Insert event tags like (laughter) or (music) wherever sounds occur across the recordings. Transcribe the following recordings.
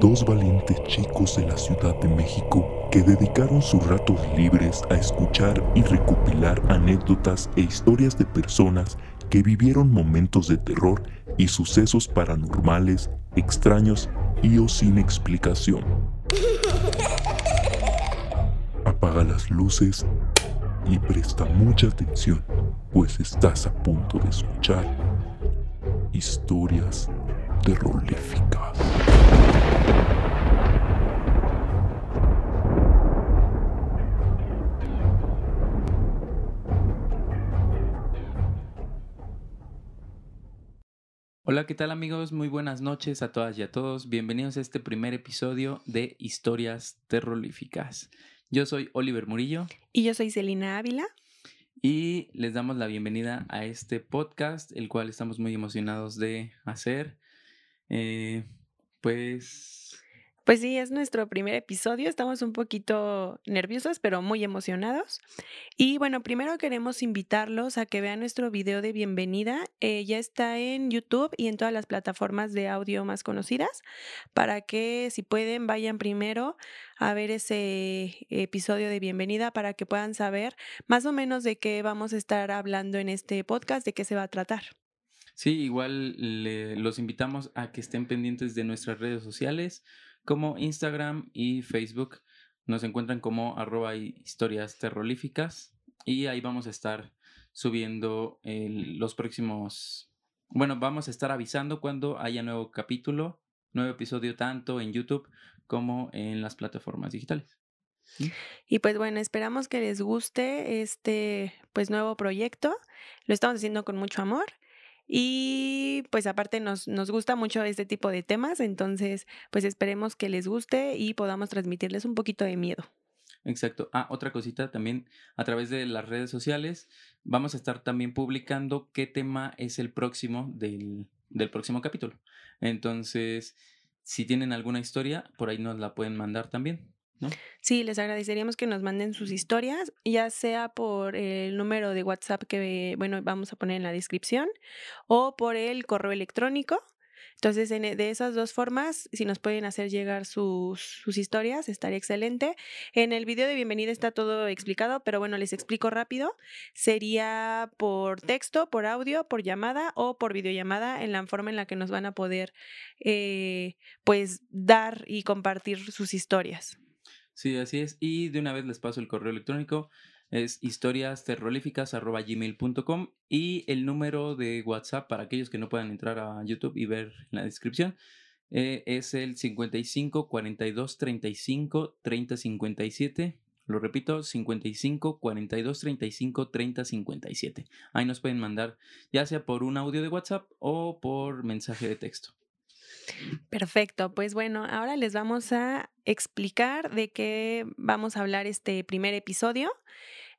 dos valientes chicos de la Ciudad de México que dedicaron sus ratos libres a escuchar y recopilar anécdotas e historias de personas que vivieron momentos de terror y sucesos paranormales, extraños y o sin explicación. Apaga las luces y presta mucha atención, pues estás a punto de escuchar historias terroríficas. Hola, ¿qué tal amigos? Muy buenas noches a todas y a todos. Bienvenidos a este primer episodio de Historias Terroríficas. Yo soy Oliver Murillo. Y yo soy Celina Ávila. Y les damos la bienvenida a este podcast, el cual estamos muy emocionados de hacer. Eh, pues pues sí, es nuestro primer episodio. Estamos un poquito nerviosos, pero muy emocionados. Y bueno, primero queremos invitarlos a que vean nuestro video de bienvenida. Eh, ya está en YouTube y en todas las plataformas de audio más conocidas, para que si pueden vayan primero a ver ese episodio de bienvenida para que puedan saber más o menos de qué vamos a estar hablando en este podcast, de qué se va a tratar. Sí, igual los invitamos a que estén pendientes de nuestras redes sociales como Instagram y Facebook. Nos encuentran como arroba historias terroríficas y ahí vamos a estar subiendo los próximos... Bueno, vamos a estar avisando cuando haya nuevo capítulo, nuevo episodio tanto en YouTube como en las plataformas digitales. Y pues bueno, esperamos que les guste este pues nuevo proyecto. Lo estamos haciendo con mucho amor y pues aparte nos, nos gusta mucho este tipo de temas, entonces pues esperemos que les guste y podamos transmitirles un poquito de miedo. Exacto. Ah, otra cosita también, a través de las redes sociales vamos a estar también publicando qué tema es el próximo del, del próximo capítulo. Entonces, si tienen alguna historia, por ahí nos la pueden mandar también. Sí, les agradeceríamos que nos manden sus historias, ya sea por el número de WhatsApp que, bueno, vamos a poner en la descripción o por el correo electrónico. Entonces, e, de esas dos formas, si nos pueden hacer llegar sus, sus, historias, estaría excelente. En el video de bienvenida está todo explicado, pero bueno, les explico rápido. Sería por texto, por audio, por llamada o por videollamada en la forma en la que nos van a poder, eh, pues, dar y compartir sus historias. Sí, así es. Y de una vez les paso el correo electrónico. Es historiasterrolíficas.gmail.com y el número de WhatsApp para aquellos que no puedan entrar a YouTube y ver la descripción eh, es el 55 42 35 30 57. Lo repito, 55 42 35 30 57. Ahí nos pueden mandar ya sea por un audio de WhatsApp o por mensaje de texto. Perfecto, pues bueno, ahora les vamos a explicar de qué vamos a hablar este primer episodio.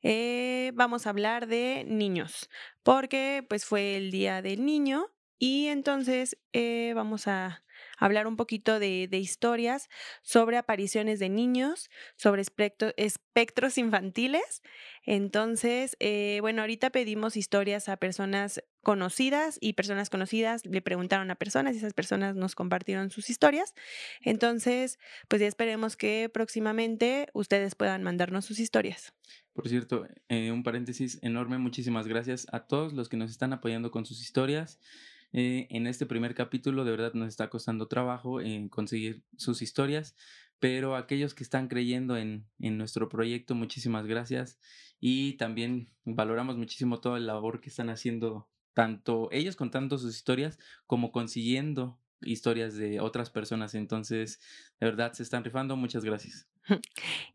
Eh, vamos a hablar de niños, porque pues fue el Día del Niño y entonces eh, vamos a hablar un poquito de, historias sobre apariciones de niños, sobre espectros infantiles. Entonces, eh, bueno, ahorita pedimos historias a personas conocidas y personas conocidas le preguntaron a personas y esas personas nos compartieron sus historias. Entonces, pues ya esperemos que próximamente ustedes puedan mandarnos sus historias. Por cierto, eh, un paréntesis enorme, muchísimas gracias a todos los que nos están apoyando con sus historias. Eh, en este primer capítulo de verdad nos está costando trabajo en conseguir sus historias, pero aquellos que están creyendo en, en nuestro proyecto, muchísimas gracias y también valoramos muchísimo toda la labor que están haciendo tanto ellos contando sus historias como consiguiendo historias de otras personas. Entonces, de verdad, se están rifando. Muchas gracias. (laughs)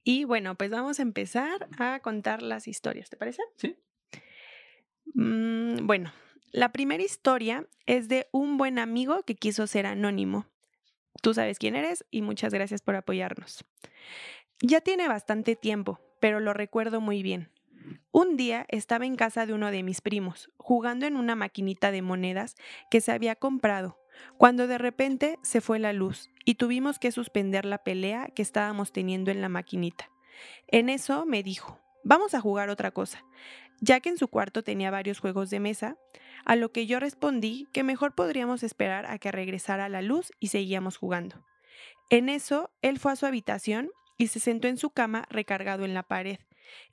Y bueno, pues vamos a empezar a contar las historias, ¿te parece? Sí. Mm, bueno, la primera historia es de un buen amigo que quiso ser anónimo. Tú sabes quién eres y muchas gracias por apoyarnos. Ya tiene bastante tiempo, pero lo recuerdo muy bien. Un día estaba en casa de uno de mis primos, jugando en una maquinita de monedas que se había comprado, cuando de repente se fue la luz y tuvimos que suspender la pelea que estábamos teniendo en la maquinita. En eso me dijo, vamos a jugar otra cosa, ya que en su cuarto tenía varios juegos de mesa, a lo que yo respondí que mejor podríamos esperar a que regresara la luz y seguíamos jugando. En eso, él fue a su habitación y se sentó en su cama recargado en la pared.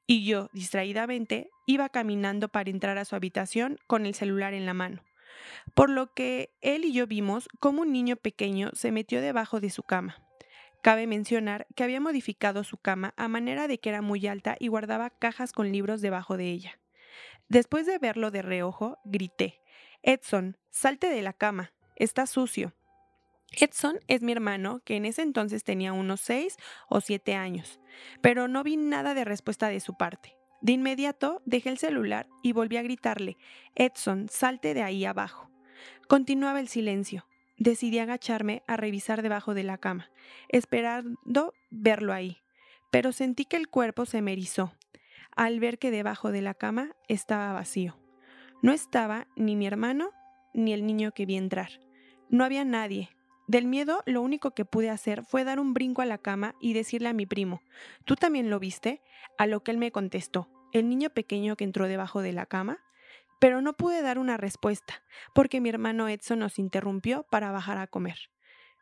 Y yo, distraídamente, iba caminando para entrar a su habitación con el celular en la mano. Por lo que él y yo vimos cómo un niño pequeño se metió debajo de su cama. Cabe mencionar que había modificado su cama a manera de que era muy alta y guardaba cajas con libros debajo de ella. Después de verlo de reojo, grité, Edson, salte de la cama, está sucio. Edson es mi hermano, que en ese entonces tenía unos seis o siete años, pero no vi nada de respuesta de su parte. De inmediato dejé el celular y volví a gritarle, Edson, salte de ahí abajo. Continuaba el silencio. Decidí agacharme a revisar debajo de la cama, esperando verlo ahí, pero sentí que el cuerpo se me erizó al ver que debajo de la cama estaba vacío. No estaba ni mi hermano ni el niño que vi entrar. No había nadie. Del miedo lo único que pude hacer fue dar un brinco a la cama y decirle a mi primo, ¿tú también lo viste? A lo que él me contestó, ¿el niño pequeño que entró debajo de la cama? pero no pude dar una respuesta, porque mi hermano Edson nos interrumpió para bajar a comer.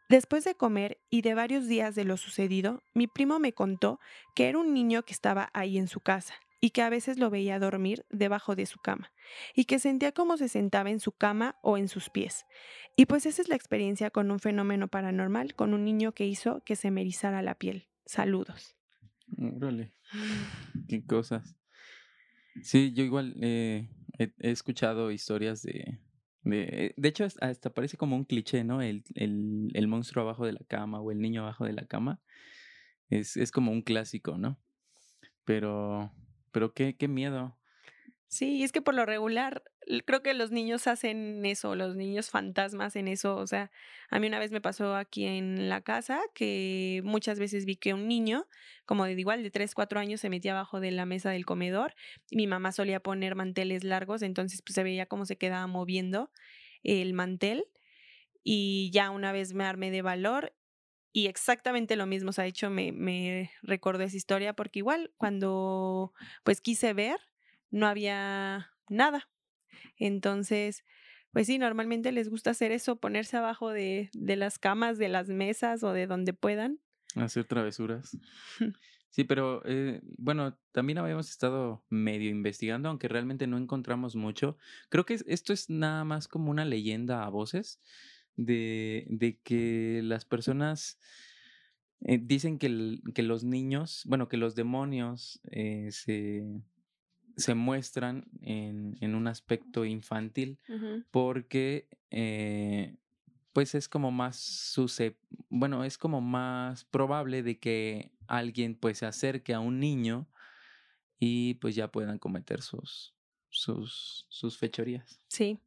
Después de comer y de varios días de lo sucedido, mi primo me contó que era un niño que estaba ahí en su casa y que a veces lo veía dormir debajo de su cama y que sentía como se sentaba en su cama o en sus pies. Y pues esa es la experiencia con un fenómeno paranormal, con un niño que hizo que se me erizara la piel. Saludos. Órale. (sighs) Qué cosas. Sí, yo igual eh, he, escuchado historias de, de... De hecho, hasta parece como un cliché, ¿no? El, el, el monstruo abajo de la cama o el niño abajo de la cama. Es, es como un clásico, ¿no? Pero, pero qué, qué miedo. Sí, es que por lo regular creo que los niños hacen eso, los niños fantasmas en eso. O sea, a mí una vez me pasó aquí en la casa que muchas veces vi que un niño, como de igual de 3, 4 años, se metía abajo de la mesa del comedor. Mi mamá solía poner manteles largos, entonces pues se veía cómo se quedaba moviendo el mantel. Y ya una vez me armé de valor y exactamente lo mismo se ha hecho, me, me recordó esa historia porque igual cuando pues quise ver, no había nada. Entonces, pues sí, normalmente les gusta hacer eso, ponerse abajo de, de las camas, de las mesas o de donde puedan. Hacer travesuras. Sí, pero eh, bueno, también habíamos estado medio investigando, aunque realmente no encontramos mucho. Creo que esto es nada más como una leyenda a voces de, de que las personas eh, dicen que, que, los niños, bueno, que los demonios eh, se, se muestran en, en, un aspecto infantil porque eh, pues es como más bueno, es como más probable de que alguien pues se acerque a un niño y pues ya puedan cometer sus, sus, sus fechorías. Sí,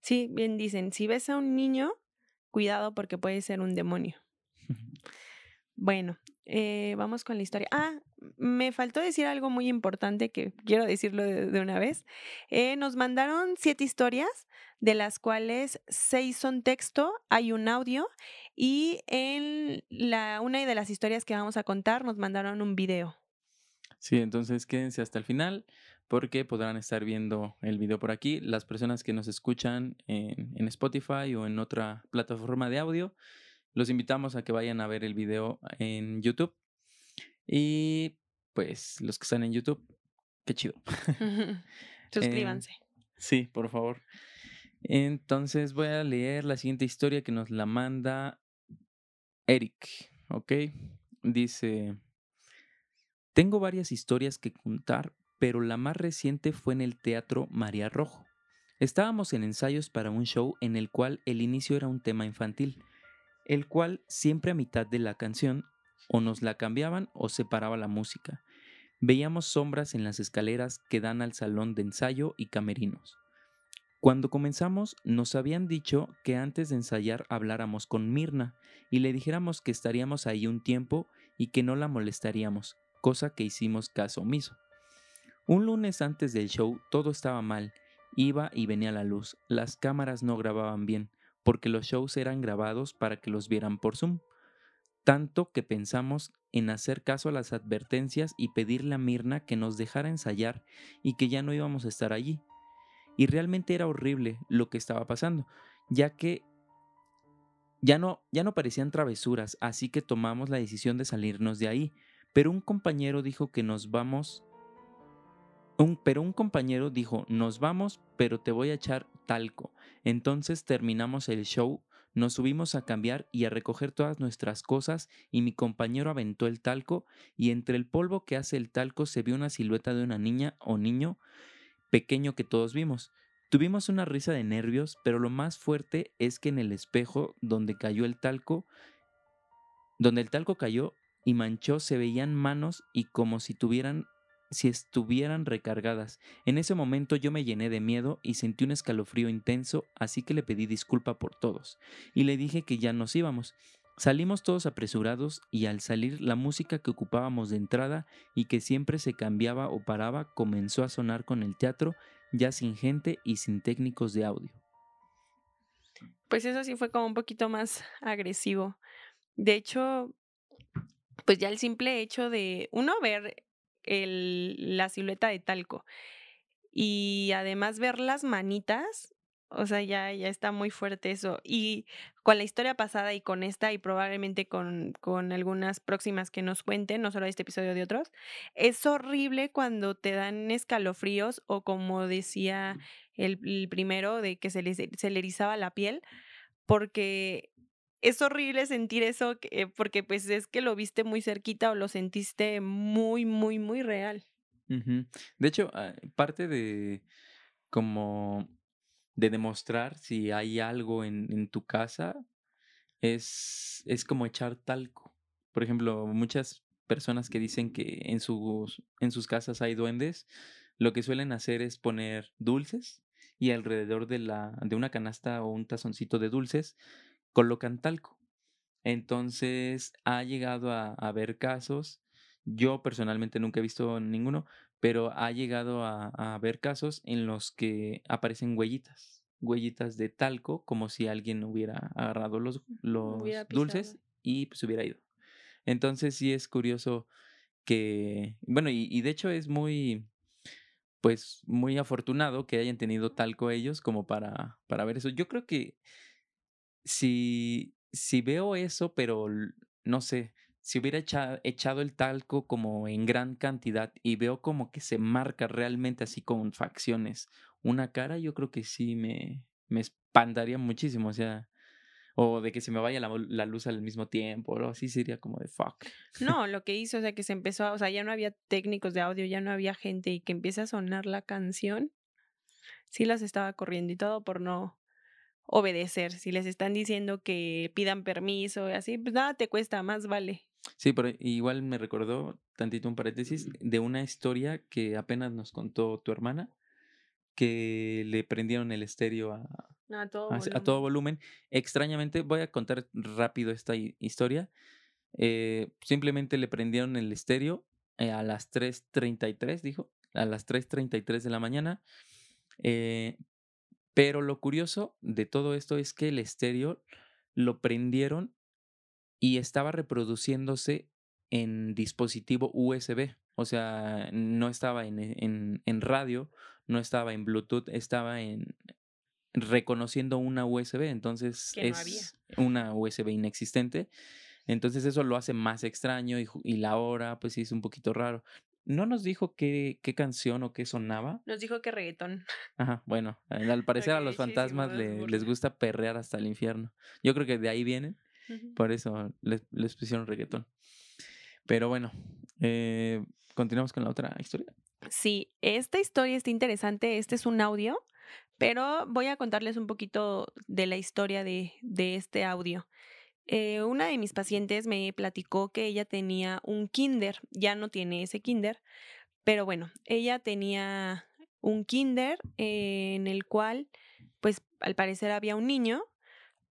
sí, bien dicen, si ves a un niño, cuidado porque puede ser un demonio. (laughs) bueno, eh, vamos con la historia. Ah, me faltó decir algo muy importante que quiero decirlo de, una vez. Eh, nos mandaron siete historias, de las cuales seis son texto, hay un audio y en la, una de las historias que vamos a contar nos mandaron un video. Sí, entonces quédense hasta el final porque podrán estar viendo el video por aquí. Las personas que nos escuchan en, en Spotify o en otra plataforma de audio, los invitamos a que vayan a ver el video en YouTube y pues los que están en YouTube, qué chido. (laughs) (laughs) Suscríbanse. sí, por favor. Entonces voy a leer la siguiente historia que nos la manda Eric, ¿ok? Dice, tengo varias historias que contar, pero la más reciente fue en el Teatro María Rojo. Estábamos en ensayos para un show en el cual el inicio era un tema infantil, el cual siempre a mitad de la canción o nos la cambiaban o se paraba la música. Veíamos sombras en las escaleras que dan al salón de ensayo y camerinos. Cuando comenzamos nos habían dicho que antes de ensayar habláramos con Mirna y le dijéramos que estaríamos ahí un tiempo y que no la molestaríamos, cosa que hicimos caso omiso. Un lunes antes del show todo estaba mal, iba y venía la luz, las cámaras no grababan bien, porque los shows eran grabados para que los vieran por Zoom tanto que pensamos en hacer caso a las advertencias y pedirle a Mirna que nos dejara ensayar y que ya no íbamos a estar allí. Y realmente era horrible lo que estaba pasando, ya que Ya no, ya no parecían travesuras, así que tomamos la decisión de salirnos de ahí. Pero un compañero dijo que nos vamos. Pero un compañero dijo, nos vamos, pero te voy a echar talco. Entonces terminamos el show, nos subimos a cambiar y a recoger todas nuestras cosas y mi compañero aventó el talco y entre el polvo que hace el talco se vio una silueta de una niña o niño pequeño que todos vimos. Tuvimos una risa de nervios, pero lo más fuerte es que en el espejo donde cayó el talco, donde el talco cayó y manchó, se veían manos y como si tuvieran si estuvieran recargadas. En ese momento yo me llené de miedo y sentí un escalofrío intenso, así que le pedí disculpa por todos y le dije que ya nos íbamos. Salimos todos apresurados y al salir la música que ocupábamos de entrada y que siempre se cambiaba o paraba comenzó a sonar con el teatro ya sin gente y sin técnicos de audio. Pues eso sí fue como un poquito más agresivo. De hecho, pues ya el simple hecho de uno ver el, la silueta de talco y además ver las manitas, o sea, ya, ya está muy fuerte eso. Y con la historia pasada y con esta y probablemente con, con algunas próximas que nos cuenten, no solo este episodio de otros, es horrible cuando te dan escalofríos o como decía el, el primero, de que se le, se le erizaba la piel, porque es horrible sentir eso porque pues es que lo viste muy cerquita o lo sentiste muy, muy, muy real. De hecho, ah, parte de como de demostrar si hay algo en, en tu casa es, es como echar talco. Por ejemplo, muchas personas que dicen que en sus, en sus casas hay duendes, lo que suelen hacer es poner dulces y alrededor de, la, de una canasta o un tazoncito de dulces colocan talco. Entonces ha llegado a, haber casos, yo personalmente nunca he visto ninguno, pero ha llegado a, haber casos en los que aparecen huellitas, huellitas de talco, como si alguien hubiera agarrado los, los dulces y pues hubiera ido. Entonces sí es curioso que, bueno, y, y, de hecho es muy, pues muy afortunado que hayan tenido talco ellos como para, para ver eso. Yo creo que si, si veo eso, pero no sé, si hubiera echado, el talco como en gran cantidad y veo como que se marca realmente así con facciones una cara, yo creo que sí me, me espantaría muchísimo, o sea, o de que se me vaya la, la, luz al mismo tiempo, o así sería como de fuck. No, lo que hizo, o sea, que se empezó, o sea, ya no había técnicos de audio, ya no había gente y que empieza a sonar la canción, sí las estaba corriendo y todo por no obedecer. Si les están diciendo que pidan permiso y así, pues nada te cuesta, más vale. Sí, pero igual me recordó, tantito un paréntesis, de una historia que apenas nos contó tu hermana, que le prendieron el estéreo a, a, todo, a, todo, volumen. Extrañamente, voy a contar rápido esta historia. Eh, simplemente le prendieron el estéreo eh, a las 3.33, dijo, a las 3.33 de la mañana. Eh, pero lo curioso de todo esto es que el estéreo lo prendieron y estaba reproduciéndose en dispositivo USB. O sea, no estaba en, en, en radio, no estaba en Bluetooth, estaba en reconociendo una USB. Entonces es una USB inexistente. Entonces eso lo hace más extraño y, y, la hora, pues sí, es un poquito raro. No nos dijo qué, qué canción o qué sonaba. Nos dijo que reggaetón. (laughs) Ajá, bueno, al parecer a los fantasmas les gusta perrear hasta el infierno. Yo creo que de ahí vienen, por eso les, les, pusieron reggaetón. Pero bueno, eh, continuamos con la otra historia. Sí, esta historia está interesante. Este es un audio, pero voy a contarles un poquito de la historia de, de este audio. Eh, una de mis pacientes me platicó que ella tenía un kinder, ya no tiene ese kinder, pero bueno, ella tenía un kinder en el cual, pues al parecer había un niño,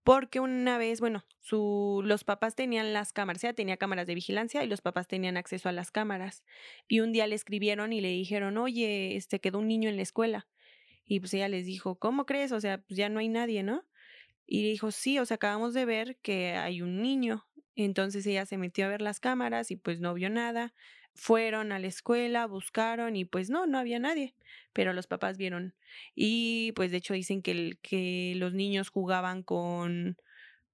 porque una vez, bueno, su, los papás tenían las cámaras, ella tenía cámaras de vigilancia y los papás tenían acceso a las cámaras. Y un día le escribieron y le dijeron, oye, este quedó un niño en la escuela. Y pues ella les dijo, ¿cómo crees? O sea, pues ya no hay nadie, ¿no? Y dijo, sí, o sea, acabamos de ver que hay un niño. Entonces ella se metió a ver las cámaras y pues no vio nada. Fueron a la escuela, buscaron y pues no, no había nadie. Pero los papás vieron. Y pues de hecho dicen que, que los niños jugaban con,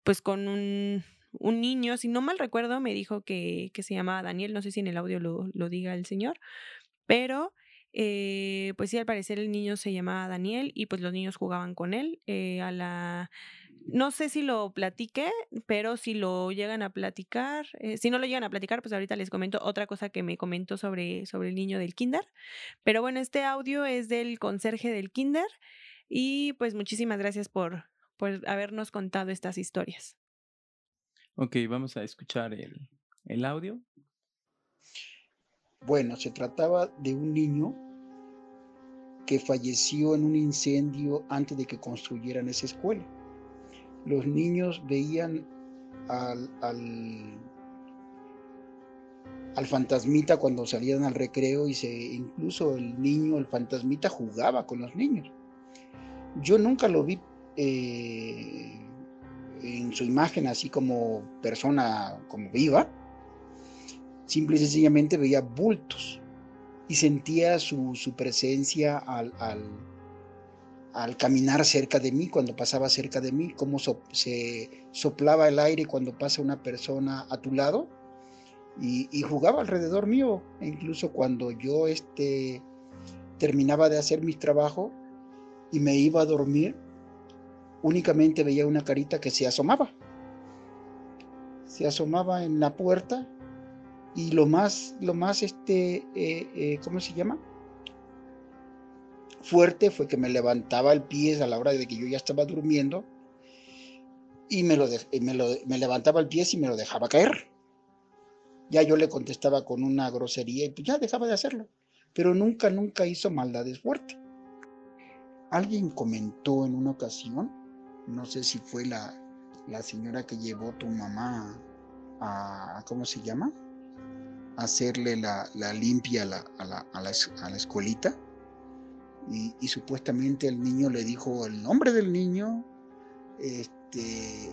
pues con un, un, niño, si no mal recuerdo, me dijo que, que, se llamaba Daniel, no sé si en el audio lo, lo diga el señor, pero eh, pues sí, al parecer el niño se llamaba Daniel y pues los niños jugaban con él eh, a la... No sé si lo platiqué, pero si lo llegan a platicar, eh, si no lo llegan a platicar, pues ahorita les comento otra cosa que me comentó sobre, sobre el niño del kinder. Pero bueno, este audio es del conserje del kinder y pues muchísimas gracias por, por habernos contado estas historias. Ok, vamos a escuchar el, el audio. Bueno, se trataba de un niño que falleció en un incendio antes de que construyeran esa escuela. Los niños veían al, al, fantasmita cuando salían al recreo y se, incluso el niño, el fantasmita jugaba con los niños. Yo nunca lo vi eh, en su imagen así como persona, como viva, simple y sencillamente veía bultos y sentía su, presencia al, al, caminar cerca de mí, cuando pasaba cerca de mí, cómo se soplaba el aire cuando pasa una persona a tu lado y, jugaba alrededor mío, e incluso cuando yo este, terminaba de hacer mi trabajo y me iba a dormir, únicamente veía una carita que se asomaba. Se asomaba en la puerta y lo más, lo más, este, eh, eh, ¿cómo se llama? Fuerte fue que me levantaba el pie a la hora de que yo ya estaba durmiendo y me, lo, me, lo me levantaba el pie y me lo dejaba caer. Ya yo le contestaba con una grosería y pues ya dejaba de hacerlo. Pero nunca, nunca hizo maldades fuertes. Alguien comentó en una ocasión, no sé si fue la, la señora que llevó tu mamá a, ¿cómo se llama? Hacerle la, limpia a la, a, la, a, la, escuelita y, supuestamente el niño le dijo el nombre del niño, este,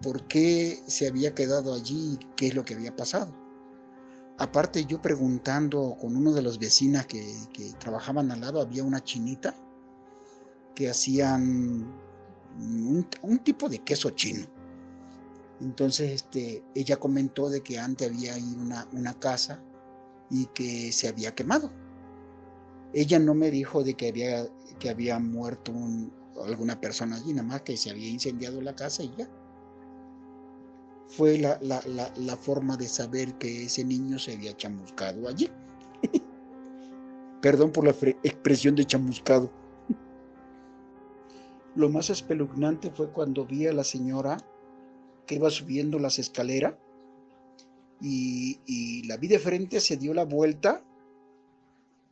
por qué se había quedado allí, qué es lo que había pasado. Aparte yo preguntando con uno de los vecinas que, que trabajaban al lado, había una chinita que hacían un tipo de queso chino entonces este, ella comentó de que antes había ahí una, una casa y que se había quemado. Ella no me dijo de que había, que había muerto alguna persona allí, nada más que se había incendiado la casa y ya. Fue la, la, la forma de saber que ese niño se había chamuscado allí. (laughs) Perdón por la expresión de chamuscado. (laughs) Lo más espeluznante fue cuando vi a la señora iba subiendo las escaleras y, la vi de frente, se dio la vuelta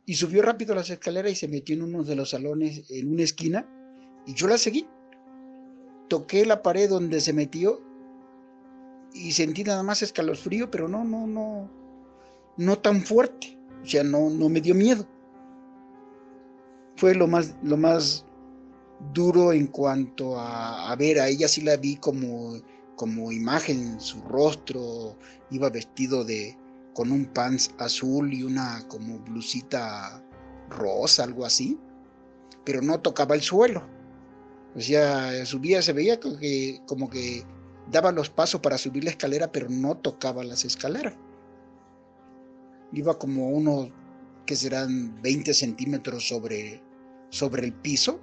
y subió rápido las escaleras y se metió en uno de los salones en una esquina y yo la seguí. Toqué la pared donde se metió y sentí nada más escalofrío, pero no, no, no, no tan fuerte. O sea, no, no me dio miedo. Fue lo más, lo más duro en cuanto a, a ver, a ella sí la vi como como imagen su rostro, iba vestido de con un pants azul y una como blusita rosa, algo así, pero no tocaba el suelo. O sea, subía, se veía como que, como que daba los pasos para subir la escalera, pero no tocaba las escaleras. Iba como unos que serán 20 centímetros sobre, sobre el piso,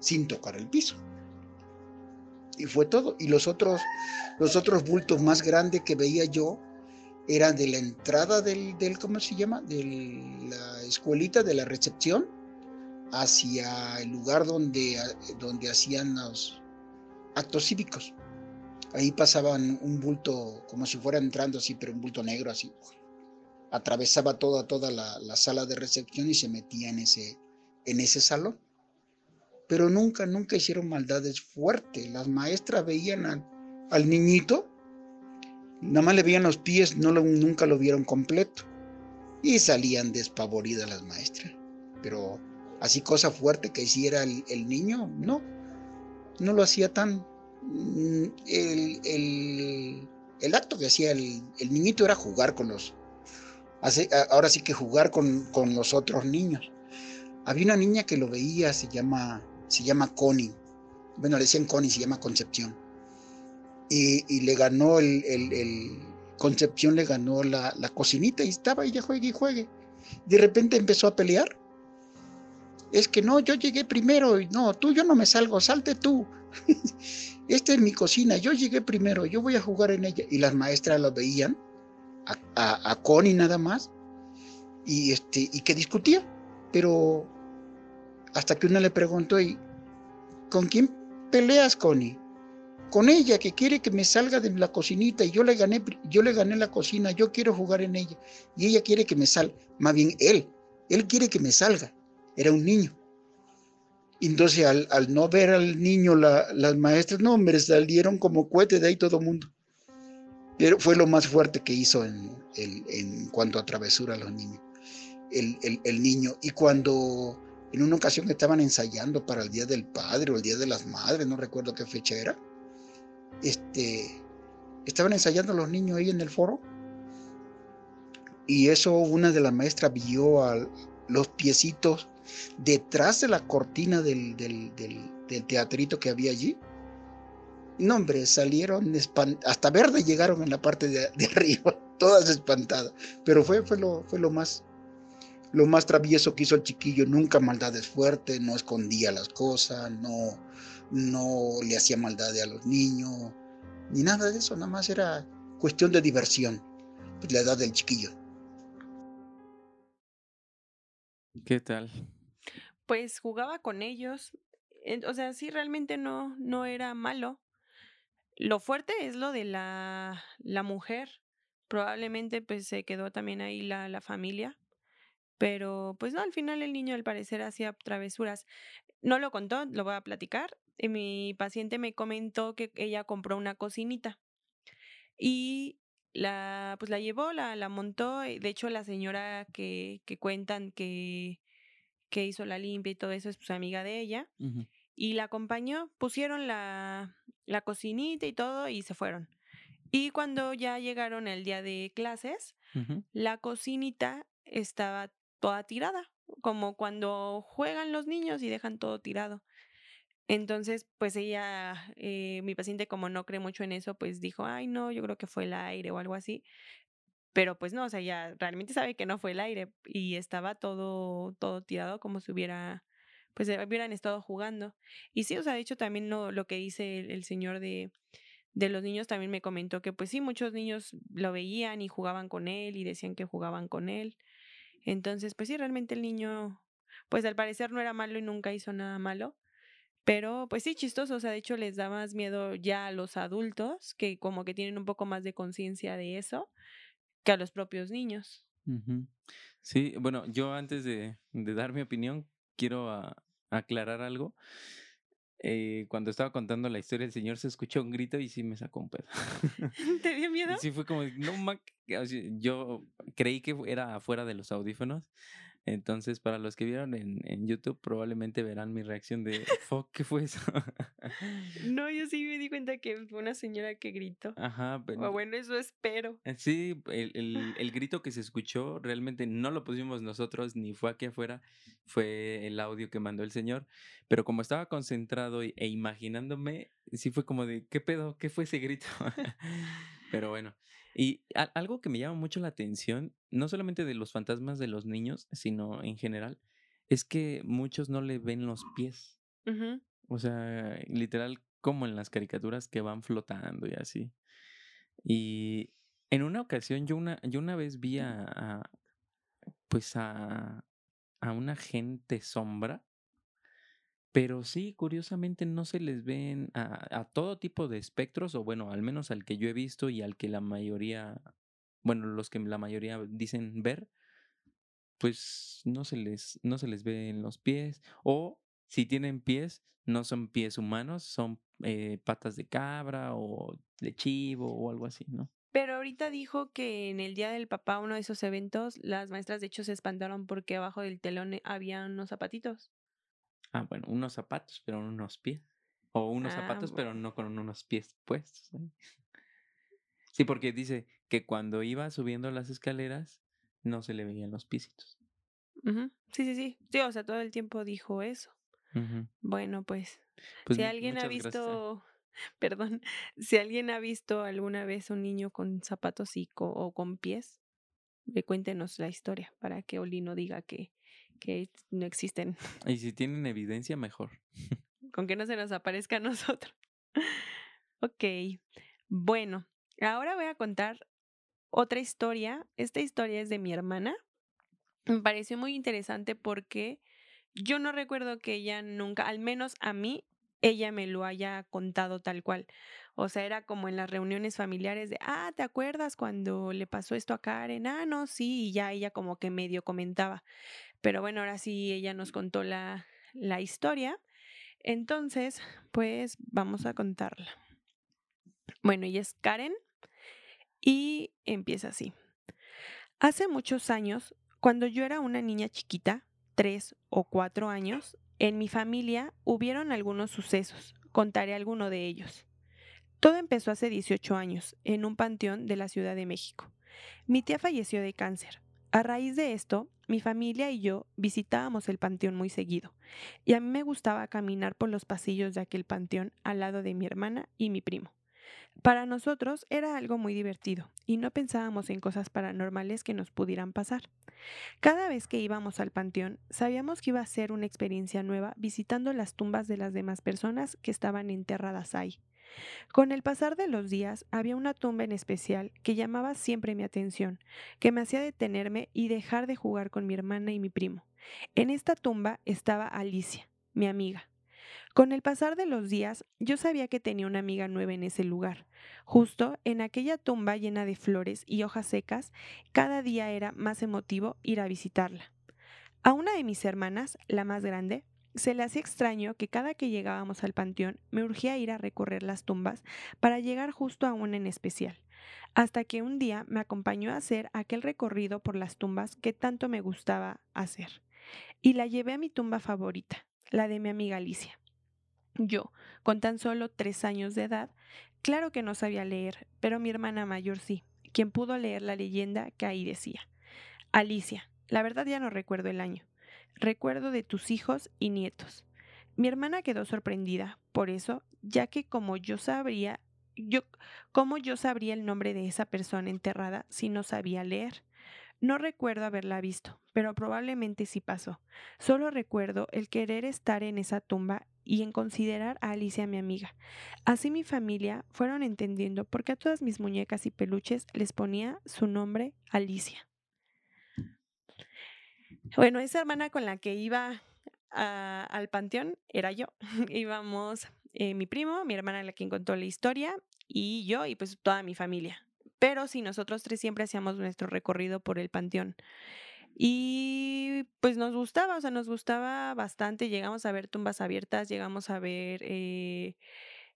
sin tocar el piso y fue todo. Y los otros, los otros bultos más grandes que veía yo eran de la entrada del, del, ¿cómo se llama? De la escuelita, de la recepción, hacia el lugar donde, donde hacían los actos cívicos. Ahí pasaban un bulto, como si fuera entrando así, pero un bulto negro así. Atravesaba toda, toda la, la sala de recepción y se metía en ese, en ese salón pero nunca, nunca hicieron maldades fuertes. Las maestras veían al, niñito, nada más le veían los pies, no nunca lo vieron completo. Y salían despavoridas las maestras. Pero así cosa fuerte que hiciera el, niño, no, no lo hacía tan... Mm, el, acto que hacía el, niñito era jugar con los... Ahora sí que jugar con, con los otros niños. Había una niña que lo veía, se llama se llama Connie. bueno, le decían Connie, se llama Concepción. Y, le ganó el, el, Concepción le ganó la, la, cocinita y estaba ella juegue y juegue. De repente empezó a pelear. Es que no, yo llegué primero y no, tú yo no me salgo, salte tú. (laughs) Esta es mi cocina, yo llegué primero, yo voy a jugar en ella. Y las maestras lo veían, a, a, Connie nada más, y, este, y que discutía. Pero hasta que una le preguntó, ¿y con quién peleas, Connie? Con ella, que quiere que me salga de la cocinita y yo le gané, yo le gané la cocina, yo quiero jugar en ella. Y ella quiere que me salga, más bien él, él quiere que me salga. Era un niño. Entonces, al, no ver al niño, las maestras, no, hombre, salieron como cohete de ahí todo el mundo. Pero fue lo más fuerte que hizo en, cuanto a travesura a los niños. El, niño. Y cuando en una ocasión estaban ensayando para el Día del Padre o el Día de las Madres, no recuerdo qué fecha era, este, estaban ensayando los niños ahí en el foro. Y eso una de las maestras vio a los piecitos detrás de la cortina del, teatrito que había allí. No, hombre, salieron hasta verde llegaron en la parte de, arriba, (laughs) todas espantadas. Pero fue, fue, lo, fue lo, más, lo más travieso que hizo el chiquillo. Nunca maldades fuertes, no escondía las cosas, no, no le hacía maldad a los niños, ni nada de eso. Nada más era cuestión de diversión, pues, la edad del chiquillo. ¿Qué tal? Pues jugaba con ellos. O sea, sí, realmente no, no era malo. Lo fuerte es lo de la, la mujer. Probablemente pues se quedó también ahí la, la familia. Pero pues no, al final el niño al parecer hacía travesuras. No lo contó, lo voy a platicar. Y mi paciente me comentó que ella compró una cocinita. Y la, pues la llevó, la, la montó. De hecho, la señora que, que cuentan que, que hizo la limpia y todo eso es pues amiga de ella. Y la acompañó, pusieron la, la cocinita y todo y se fueron. Y cuando ya llegaron el día de clases, la cocinita estaba toda tirada, como cuando juegan los niños y dejan todo tirado. Entonces, pues ella, eh, mi paciente como no cree mucho en eso, pues dijo, ay no, yo creo que fue el aire o algo así. Pero pues no, o sea, ya realmente sabe que no fue el aire y estaba todo, todo tirado como si hubiera, pues eh, hubieran estado jugando. Y sí, o sea, de hecho también lo que dice el, señor de, de los niños también me comentó que pues sí, muchos niños lo veían y jugaban con él y decían que jugaban con él. Entonces, pues sí, realmente el niño, pues al parecer no era malo y nunca hizo nada malo. Pero pues sí, chistoso, o sea, de hecho les da más miedo ya a los adultos, que como que tienen un poco más de conciencia de eso, que a los propios niños. Sí, bueno, yo antes de, dar mi opinión, quiero aclarar algo. Eh, cuando estaba contando la historia, el señor se escuchó un grito y sí me sacó un pedo. (laughs) (laughs) ¿Te dio miedo? Sí, fue como, no, yo creí que era afuera de los audífonos entonces, para los que vieron en, en YouTube, probablemente verán mi reacción de, fuck, ¿qué fue eso? no, yo sí me di cuenta que fue una señora que gritó. Ajá, pero... bueno, eso espero. Eh, sí, el, el, el, (laughs) grito que se escuchó realmente no lo pusimos nosotros, ni fue aquí afuera, fue el audio que mandó el señor. Pero como estaba concentrado e imaginándome, sí fue como de, ¿qué pedo? ¿Qué fue ese grito? (laughs) pero bueno. Y algo que me llama mucho la atención, no solamente de los fantasmas de los niños, sino en general, es que muchos no le ven los pies. O sea, literal, como en las caricaturas que van flotando y así. Y en una ocasión, yo una, yo una vez vi a, pues a, a una gente sombra pero sí, curiosamente no se les ven a, todo tipo de espectros, o bueno, al menos al que yo he visto y al que la mayoría, bueno, los que la mayoría dicen ver, pues no se les, no se les ve en los pies. O si tienen pies, no son pies humanos, son eh, patas de cabra o de chivo o algo así, ¿no? Pero ahorita dijo que en el día del papá, uno de esos eventos, las maestras de hecho se espantaron porque abajo del telón había unos zapatitos. Ah, bueno, unos zapatos, pero unos pies. O unos zapatos, ah, pero no con unos pies puestos. Sí, porque dice que cuando iba subiendo las escaleras no se le veían los pisitos. Sí, sí, sí. Sí, o sea, todo el tiempo dijo eso. Bueno, pues, Pues, si alguien ha gracias. visto, (laughs) perdón, si alguien ha visto alguna vez un niño con zapatos y co- o con pies, eh, cuéntenos la historia para que Oli no diga que, que no existen, (laughs) Y si tienen evidencia, mejor. con que no se nos aparezca a nosotros. (laughs) ok, bueno, ahora voy a contar otra historia. Esta historia es de mi hermana. Me pareció muy interesante porque yo no recuerdo que ella nunca, al menos a mí, ella me lo haya contado tal cual. O sea, era como en las reuniones familiares de, ah, ¿te acuerdas cuando le pasó esto a Karen? Ah, no, sí, y ya ella como que medio comentaba. Pero bueno, ahora sí ella nos contó la, la historia. Entonces, pues vamos a contarla. Bueno, ella es Karen y empieza así. Hace muchos años, cuando yo era una niña chiquita, tres o cuatro años, en mi familia hubieron algunos sucesos. Contaré alguno de ellos. Todo empezó hace 18 años, en un panteón de la Ciudad de México. Mi tía falleció de cáncer. A raíz de esto, mi familia y yo visitábamos el panteón muy seguido, y a mí me gustaba caminar por los pasillos de aquel panteón al lado de mi hermana y mi primo. Para nosotros era algo muy divertido y no pensábamos en cosas paranormales que nos pudieran pasar. Cada vez que íbamos al panteón, sabíamos que iba a ser una experiencia nueva visitando las tumbas de las demás personas que estaban enterradas ahí. Con el pasar de los días, había una tumba en especial que llamaba siempre mi atención, que me hacía detenerme y dejar de jugar con mi hermana y mi primo. En esta tumba estaba Alicia, mi amiga. Con el pasar de los días, yo sabía que tenía una amiga nueva en ese lugar. Justo en aquella tumba llena de flores y hojas secas, cada día era más emotivo ir a visitarla. A una de mis hermanas, la más grande, se le hacía extraño que cada que llegábamos al panteón me urgía ir a recorrer las tumbas para llegar justo a una en especial, hasta que un día me acompañó a hacer aquel recorrido por las tumbas que tanto me gustaba hacer. Y la llevé a mi tumba favorita, la de mi amiga Alicia. Yo, con tan solo tres años de edad, claro que no sabía leer, pero mi hermana mayor sí, quien pudo leer la leyenda que ahí decía. Alicia, la verdad ya no recuerdo el año. Recuerdo de tus hijos y nietos. Mi hermana quedó sorprendida, por eso, ya que como yo sabría, yo, ¿cómo yo sabría el nombre de esa persona enterrada si no sabía leer? No recuerdo haberla visto, pero probablemente sí pasó. Solo recuerdo el querer estar en esa tumba y en considerar a Alicia mi amiga. Así mi familia fueron entendiendo por qué a todas mis muñecas y peluches les ponía su nombre Alicia. Bueno, esa hermana con la que iba al panteón era yo. (laughs) Íbamos eh, mi primo, mi hermana la que contó la historia y yo y pues toda mi familia. Pero sí, nosotros tres siempre hacíamos nuestro recorrido por el panteón. Y pues nos gustaba, o sea, nos gustaba bastante. Llegamos a ver tumbas abiertas, llegamos a ver, eh,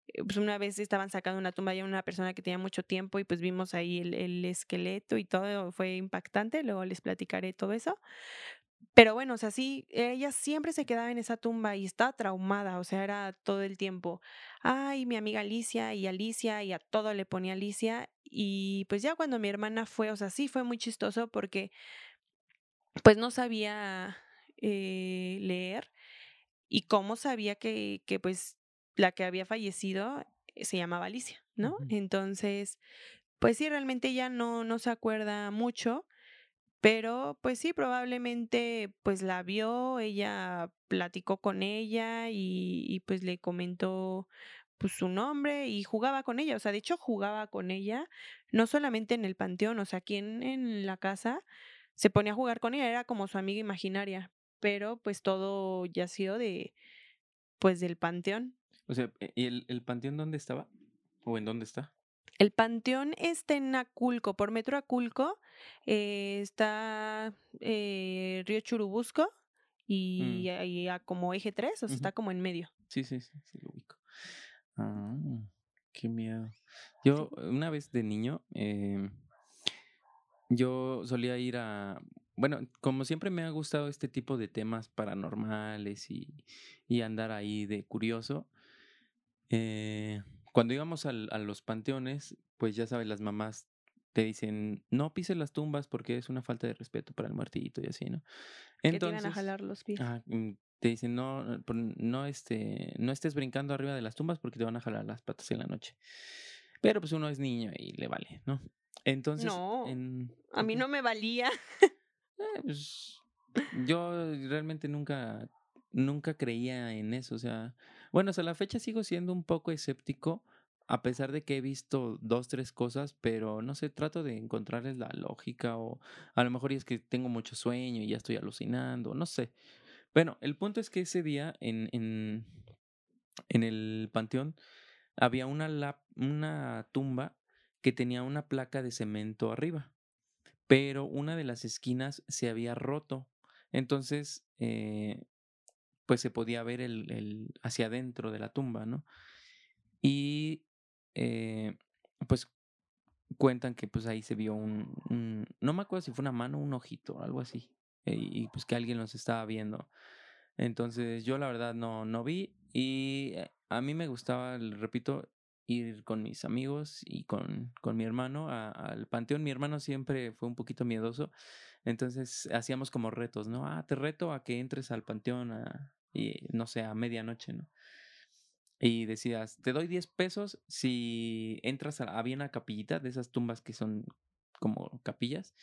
eh, pues una vez estaban sacando una tumba ya una persona que tenía mucho tiempo y pues vimos ahí el, el esqueleto y todo, fue impactante. Luego les platicaré todo eso. Pero bueno, o sea, sí, ella siempre se quedaba en esa tumba y estaba traumada, o sea, era todo el tiempo, ay, mi amiga Alicia y Alicia y a todo le ponía Alicia y pues ya cuando mi hermana fue, o sea, sí fue muy chistoso porque pues no sabía eh, leer y cómo sabía que, que pues la que había fallecido se llamaba Alicia, ¿no? Entonces, pues sí, realmente ella no, no se acuerda mucho. Pero pues sí, probablemente pues la vio, ella platicó con ella y, pues le comentó pues su nombre y jugaba con ella, o sea, de hecho jugaba con ella, no solamente en el panteón, o sea, aquí en, en la casa se ponía a jugar con ella, era como su amiga imaginaria, pero pues todo ya ha sido de pues del panteón. O sea, eh, ¿y el, el panteón dónde estaba? ¿O en dónde está? El panteón está en Aculco, por Metro Aculco, eh, está eh, Río Churubusco y Mm. ahí a como eje 3, o sea, está como en medio. Sí, sí, sí, sí, lo ubico. Ah, qué miedo. Yo, una vez de niño, em, yo solía ir a. Bueno, como siempre me ha gustado este tipo de temas paranormales y, y andar ahí de curioso. eh, cuando íbamos al- a los panteones, pues ya sabes, las mamás te dicen, no pises las tumbas porque es una falta de respeto para el muertito y así, ¿no? que te a jalar los pies. Ah, mm, te dicen, no, no, este, no estés brincando arriba de las tumbas porque te van a jalar las patas en la noche. Pero pues uno es niño y le vale, ¿no? Entonces, no, a mí no me valía. Eh, pues, yo realmente nunca, nunca creía en eso. O sea, bueno, hasta la fecha sigo siendo un poco escéptico, a pesar de que he visto dos, tres cosas, pero no sé, trato de encontrarles la lógica o a lo mejor es que tengo mucho sueño y ya estoy alucinando, no sé. Bueno, el punto es que ese día en, en, en el panteón había una, una tumba que tenía una placa de cemento arriba, pero una de las esquinas se había roto. Entonces, eh, pues se podía ver el, el, hacia adentro de la tumba, ¿no? Y eh, pues cuentan que pues ahí se vio un, no me acuerdo si fue una mano un ojito, algo así, eh, y pues que alguien los estaba viendo. Entonces yo la verdad no, no vi y a mí me gustaba, repito, ir con mis amigos y con, con mi hermano al panteón. Mi hermano siempre fue un poquito miedoso, entonces hacíamos como retos, ¿no? Ah, te reto a que entres al panteón y, no sé, a medianoche, ¿no? Y decías, te doy 10 pesos si entras a, había una capillita de esas tumbas que son como capillas.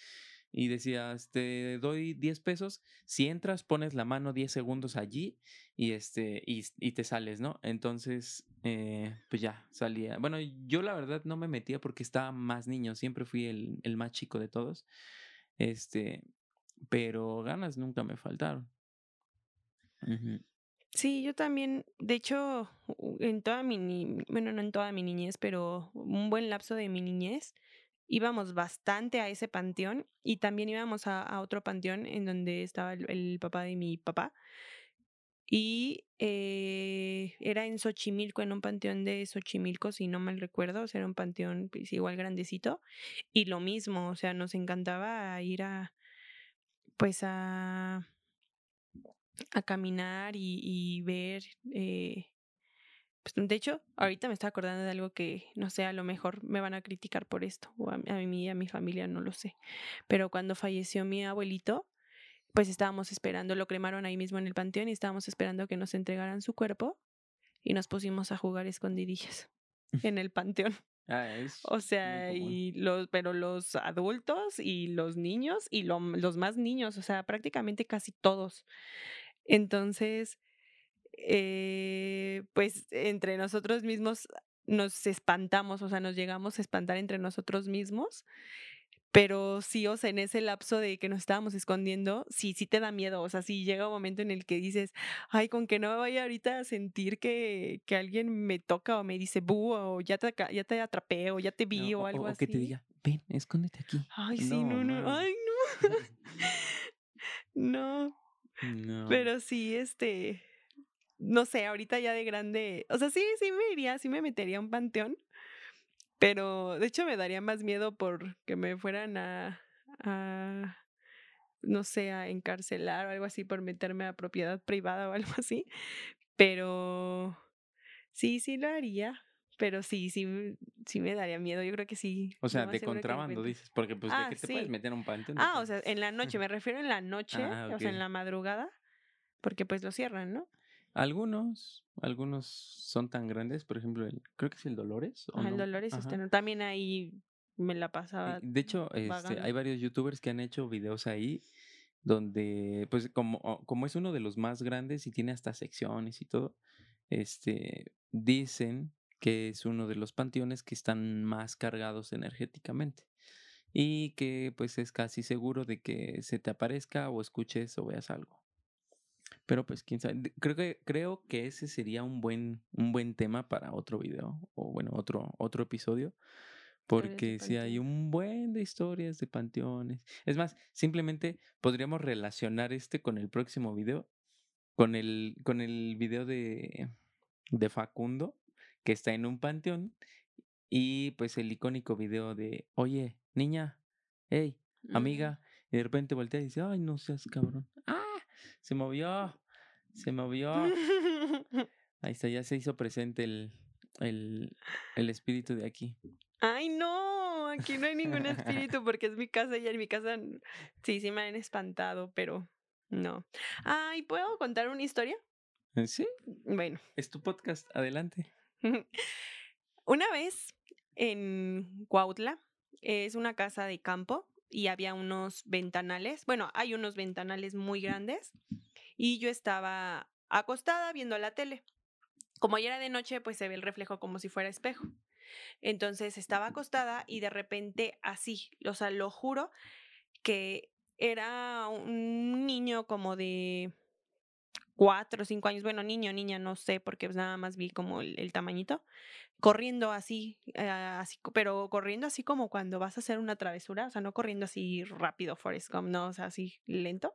Y decías, te doy 10 pesos, si entras, pones la mano 10 segundos allí y, este, y, y te sales, ¿no? Entonces, eh, pues ya, salía. Bueno, yo la verdad no me metía porque estaba más niño, siempre fui el, el más chico de todos. Este, pero ganas nunca me faltaron. Sí, yo también, de hecho, en toda mi, bueno, no en toda mi niñez, pero un buen lapso de mi niñez, íbamos bastante a ese panteón y también íbamos a, otro panteón en donde estaba el, papá de mi papá. Y eh, era en Xochimilco, en un panteón de Xochimilco, si no mal recuerdo, o sea, era un panteón pues, igual grandecito. Y lo mismo, o sea, nos encantaba ir a, pues a a caminar y, ver. Eh, pues, de hecho, ahorita me estoy acordando de algo que, no sé, a lo mejor me van a criticar por esto, o a, mí y a mi familia, no lo sé. Pero cuando falleció mi abuelito, pues estábamos esperando, lo cremaron ahí mismo en el panteón y estábamos esperando que nos entregaran su cuerpo y nos pusimos a jugar escondidillas (laughs) en el panteón. Ah, o sea, y los, pero los adultos y los niños y los más niños, o sea, prácticamente casi todos. Entonces, eh, pues entre nosotros mismos nos espantamos, o sea, nos llegamos a espantar entre nosotros mismos. Pero sí, o sea, en ese lapso de que nos estábamos escondiendo, sí, sí te da miedo. O sea, sí llega un momento en el que dices, ay, con que no me vaya ahorita a sentir que, que alguien me toca o me dice, bu, o ya te, ya te atrapé, o ya te vi, o algo así. O que te diga, ven, escóndete aquí. Ay, sí, no, no, ay, no. (laughs) (laughs) no. Pero sí, este, no sé, ahorita ya de grande, o sea, sí, sí me iría, sí me metería a un panteón, pero de hecho me daría más miedo por que me fueran a, a no sé, a encarcelar o algo así por meterme a propiedad privada o algo así, pero sí, sí lo haría. Pero sí, sí, sí me daría miedo. Yo creo que sí. O sea, de contrabando dices, porque pues de ah, que te puedes meter un panteón. Ah, o sea, en la noche, me refiero en la noche, ah, o sea, en la madrugada, porque pues lo cierran, ¿no? Algunos, algunos son tan grandes, por ejemplo, el, creo que es el Dolores. ¿o el Dolores, este, también ahí me la pasaba. De hecho, este, hay varios youtubers que han hecho videos ahí donde, pues como, como es uno de los más grandes y tiene hasta secciones y todo, este, dicen que es uno de los panteones que están más cargados energéticamente y que pues es casi seguro de que se te aparezca o escuches o veas algo. Pero pues quién sabe, creo que creo que ese sería un buen un buen tema para otro video o bueno, otro otro episodio. Porque si hay un buen de historias de panteones. Es más, simplemente podríamos relacionar este con el próximo video, con el, con el video de, de Facundo, que está en un panteón y pues el icónico video de, oye, niña, hey, amiga, y de repente voltea y dice, ay, no seas cabrón. ¡Ah! Se movió, se movió. (laughs) Ahí está, ya se hizo presente el, el, el espíritu de aquí. Ay, no, aquí no hay ningún espíritu (laughs) porque es mi casa y en mi casa sí, sí me han espantado, pero No. Ay, ¿puedo contar una historia? Sí, Bueno, es tu podcast, adelante. (laughs) una vez en Cuautla, es una casa de campo y había unos ventanales. Bueno, hay unos ventanales muy grandes y yo estaba acostada viendo la tele. Como ya era de noche, pues se ve el reflejo como si fuera espejo. Entonces estaba acostada y de repente así, o sea, lo juro que era un niño como de cuatro o cinco años, bueno, niño, niña, no sé, porque pues nada más vi como el, el tamañito, corriendo así, eh, así, pero corriendo así como cuando vas a hacer una travesura, o sea, no corriendo así rápido, Forrest Gump, no, o sea, así lento,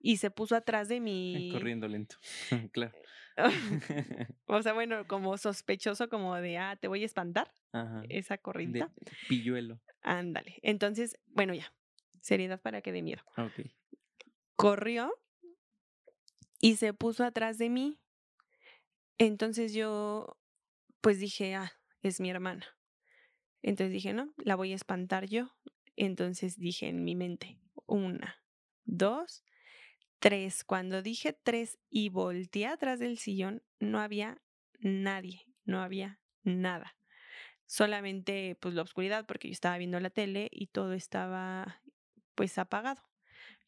y se puso atrás de (laughs) mi... Corriendo lento. (laughs) claro. (laughs) o sea, bueno, como sospechoso, como de, ah, te voy a espantar, Ajá. esa De corridita. pilluelo. Ándale. Entonces, bueno, ya, seriedad para que dé miedo. Ok. corrió y se puso atrás de mí. Entonces yo, pues dije, ah, es mi hermana. Entonces dije, no, la voy a espantar yo. Entonces dije en mi mente, una, dos, tres. Cuando dije tres y volteé atrás del sillón, no había nadie, no había nada. Solamente pues la oscuridad porque yo estaba viendo la tele y todo estaba pues apagado.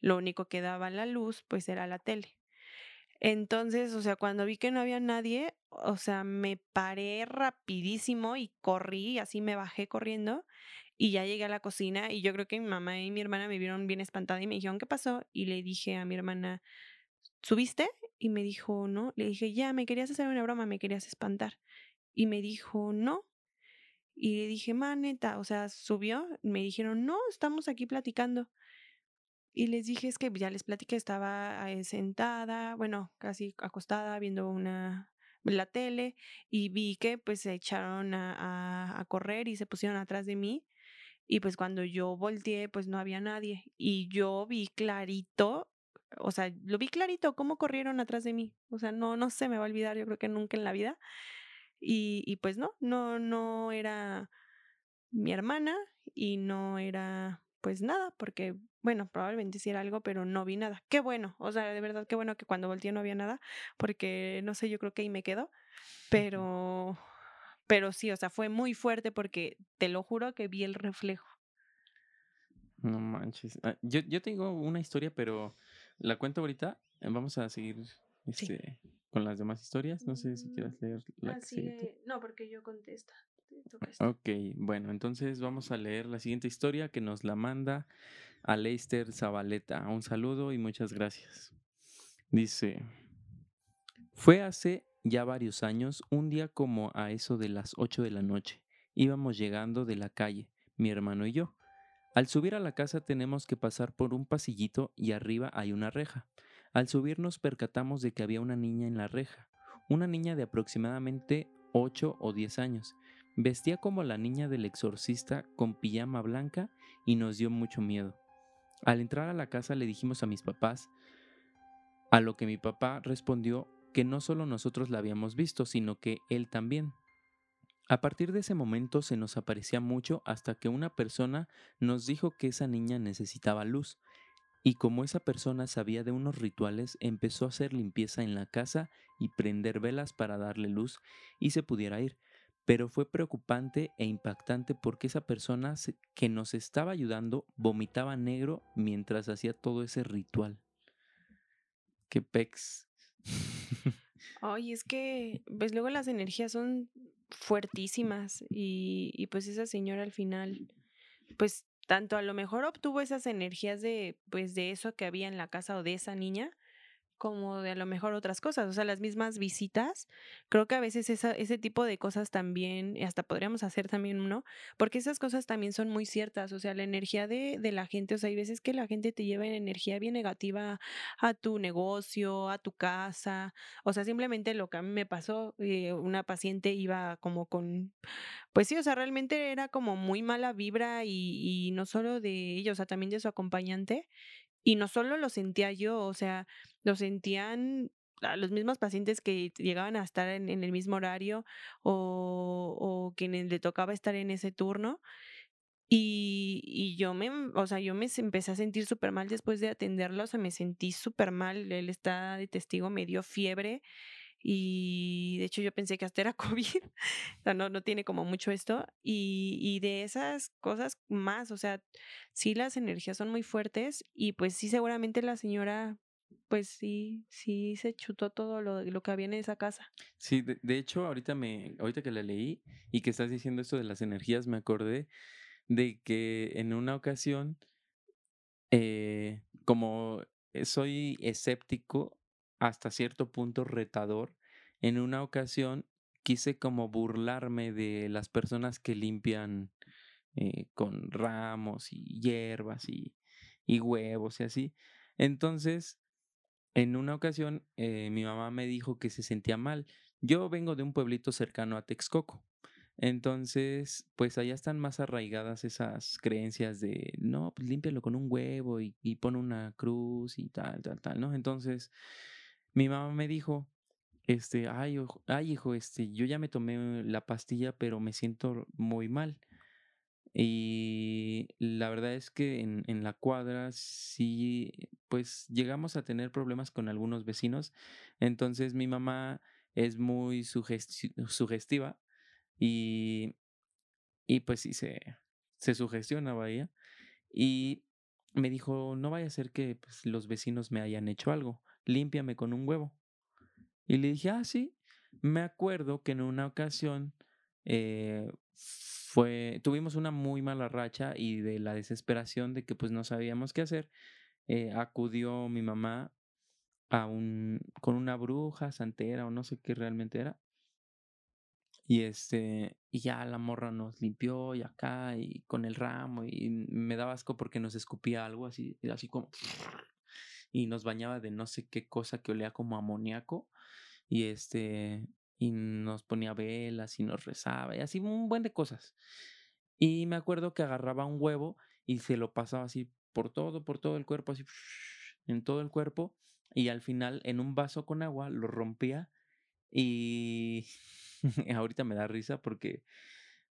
Lo único que daba la luz pues era la tele. Entonces, o sea, cuando vi que no había nadie, o sea, me paré rapidísimo y corrí, así me bajé corriendo y ya llegué a la cocina y yo creo que mi mamá y mi hermana me vieron bien espantada y me dijeron, ¿qué pasó? Y le dije a mi hermana, ¿subiste? Y me dijo, no. Le dije, ya, me querías hacer una broma, me querías espantar. Y me dijo, no. Y le dije, ma, neta, o sea, subió. Me dijeron, no, estamos aquí platicando. Y les dije, es que ya les platiqué, estaba sentada, bueno, casi acostada, viendo una la tele y vi que pues se echaron a, a- a correr y se pusieron atrás de mí. Y pues cuando yo volteé, pues no había nadie. Y yo vi clarito, o sea, lo vi clarito cómo corrieron atrás de mí. O sea, no, no se me va a olvidar, yo creo que nunca en la vida. Y, y pues no, no, no era mi hermana y no era pues nada, porque bueno, probablemente sí era algo, pero no vi nada. Qué bueno, o sea, de verdad qué bueno que cuando volteé no había nada, porque no sé, yo creo que ahí me quedo, pero pero sí, o sea, fue muy fuerte porque te lo juro que vi el reflejo. No manches. Ah, yo, yo tengo una historia, pero la cuento ahorita. Eh, Vamos a seguir este, con las demás historias. No sé si quieras leer la que sigue tú. no, porque yo contesto. Ok, bueno, entonces vamos a leer la siguiente historia que nos la manda Aleister Zabaleta. Un saludo y muchas gracias. Dice, fue hace ya varios años, un día como a eso de las 8 de la noche. Íbamos llegando de la calle, mi hermano y yo. Al subir a la casa tenemos que pasar por un pasillito y arriba hay una reja. Al subir nos percatamos de que había una niña en la reja, una niña de aproximadamente 8 o 10 años. Vestía como la niña del exorcista con pijama blanca y nos dio mucho miedo. Al entrar a la casa le dijimos a mis papás, a lo que mi papá respondió que no solo nosotros la habíamos visto, sino que él también. A partir de ese momento se nos aparecía mucho hasta que una persona nos dijo que esa niña necesitaba luz, y como esa persona sabía de unos rituales, empezó a hacer limpieza en la casa y prender velas para darle luz y se pudiera ir. Pero fue preocupante e impactante porque esa persona que nos estaba ayudando vomitaba negro mientras hacía todo ese ritual. ¡Qué pex! Ay, es que, (laughs) pues luego las energías son fuertísimas y, y pues esa señora al final, pues tanto a lo mejor obtuvo esas energías de, pues de eso que había en la casa o de esa niña, como de a lo mejor otras cosas, o sea, las mismas visitas. Creo que a veces esa, ese tipo de cosas también, hasta podríamos hacer también uno, porque esas cosas también son muy ciertas, o sea, la energía de, de la gente, o sea, hay veces que la gente te lleva en energía bien negativa a tu negocio, a tu casa, o sea, simplemente lo que a mí me pasó, eh, una paciente iba como con, pues sí, o sea, realmente era como muy mala vibra y, y no solo de ella, o sea, también de su acompañante. Y no solo lo sentía yo, o sea, lo sentían los mismos pacientes que llegaban a estar en, el mismo horario o, o quienes le tocaba estar en ese turno. Y, y yo me, o sea, yo me empecé a sentir súper mal después de atenderlo, o sea, me sentí súper mal, él está de testigo, me dio fiebre y de hecho yo pensé que hasta era (laughs) COVID, o sea, no, no tiene como mucho esto y, y de esas cosas más, o sea, sí las energías son muy fuertes y pues sí seguramente la señora, pues sí, sí se chutó todo lo, lo que había en esa casa. Sí, de, de hecho, ahorita me, ahorita que la leí y que estás diciendo esto de las energías, me acordé de que en una ocasión, eh, como eh, soy escéptico hasta cierto punto retador, en una ocasión quise como burlarme de las personas que limpian eh, con ramos y hierbas y, y huevos y así. Entonces, en una ocasión, eh, mi mamá me dijo que se sentía mal. Yo vengo de un pueblito cercano a Texcoco. Entonces, pues allá están más arraigadas esas creencias de, no, pues límpialo con un huevo y, pon una cruz y tal, tal, tal, ¿no? Entonces, mi mamá me dijo, este, ay, ojo- ay, hijo, este, yo ya me tomé la pastilla, pero me siento muy mal. Y la verdad es que en, en la cuadra sí, pues llegamos a tener problemas con algunos vecinos. Entonces mi mamá es muy sugesti- sugestiva y, y pues sí se, se sugestionaba ella. Y me dijo, no vaya a ser que pues, los vecinos me hayan hecho algo, límpiame con un huevo. Y le dije, ah, sí. Me acuerdo que en una ocasión eh, fue, tuvimos una muy mala racha y de la desesperación de que pues no sabíamos qué hacer, eh, acudió mi mamá a un, con una bruja, santera o no sé qué realmente era. Y este, y ya la morra nos limpió y acá y con el ramo y me daba asco porque nos escupía algo así, así como y nos bañaba de no sé qué cosa que olía como amoníaco y este y nos ponía velas y nos rezaba y así un buen de cosas. Y me acuerdo que agarraba un huevo y se lo pasaba así por todo, por todo el cuerpo, así en todo el cuerpo y al final en un vaso con agua lo rompía y (laughs) ahorita me da risa porque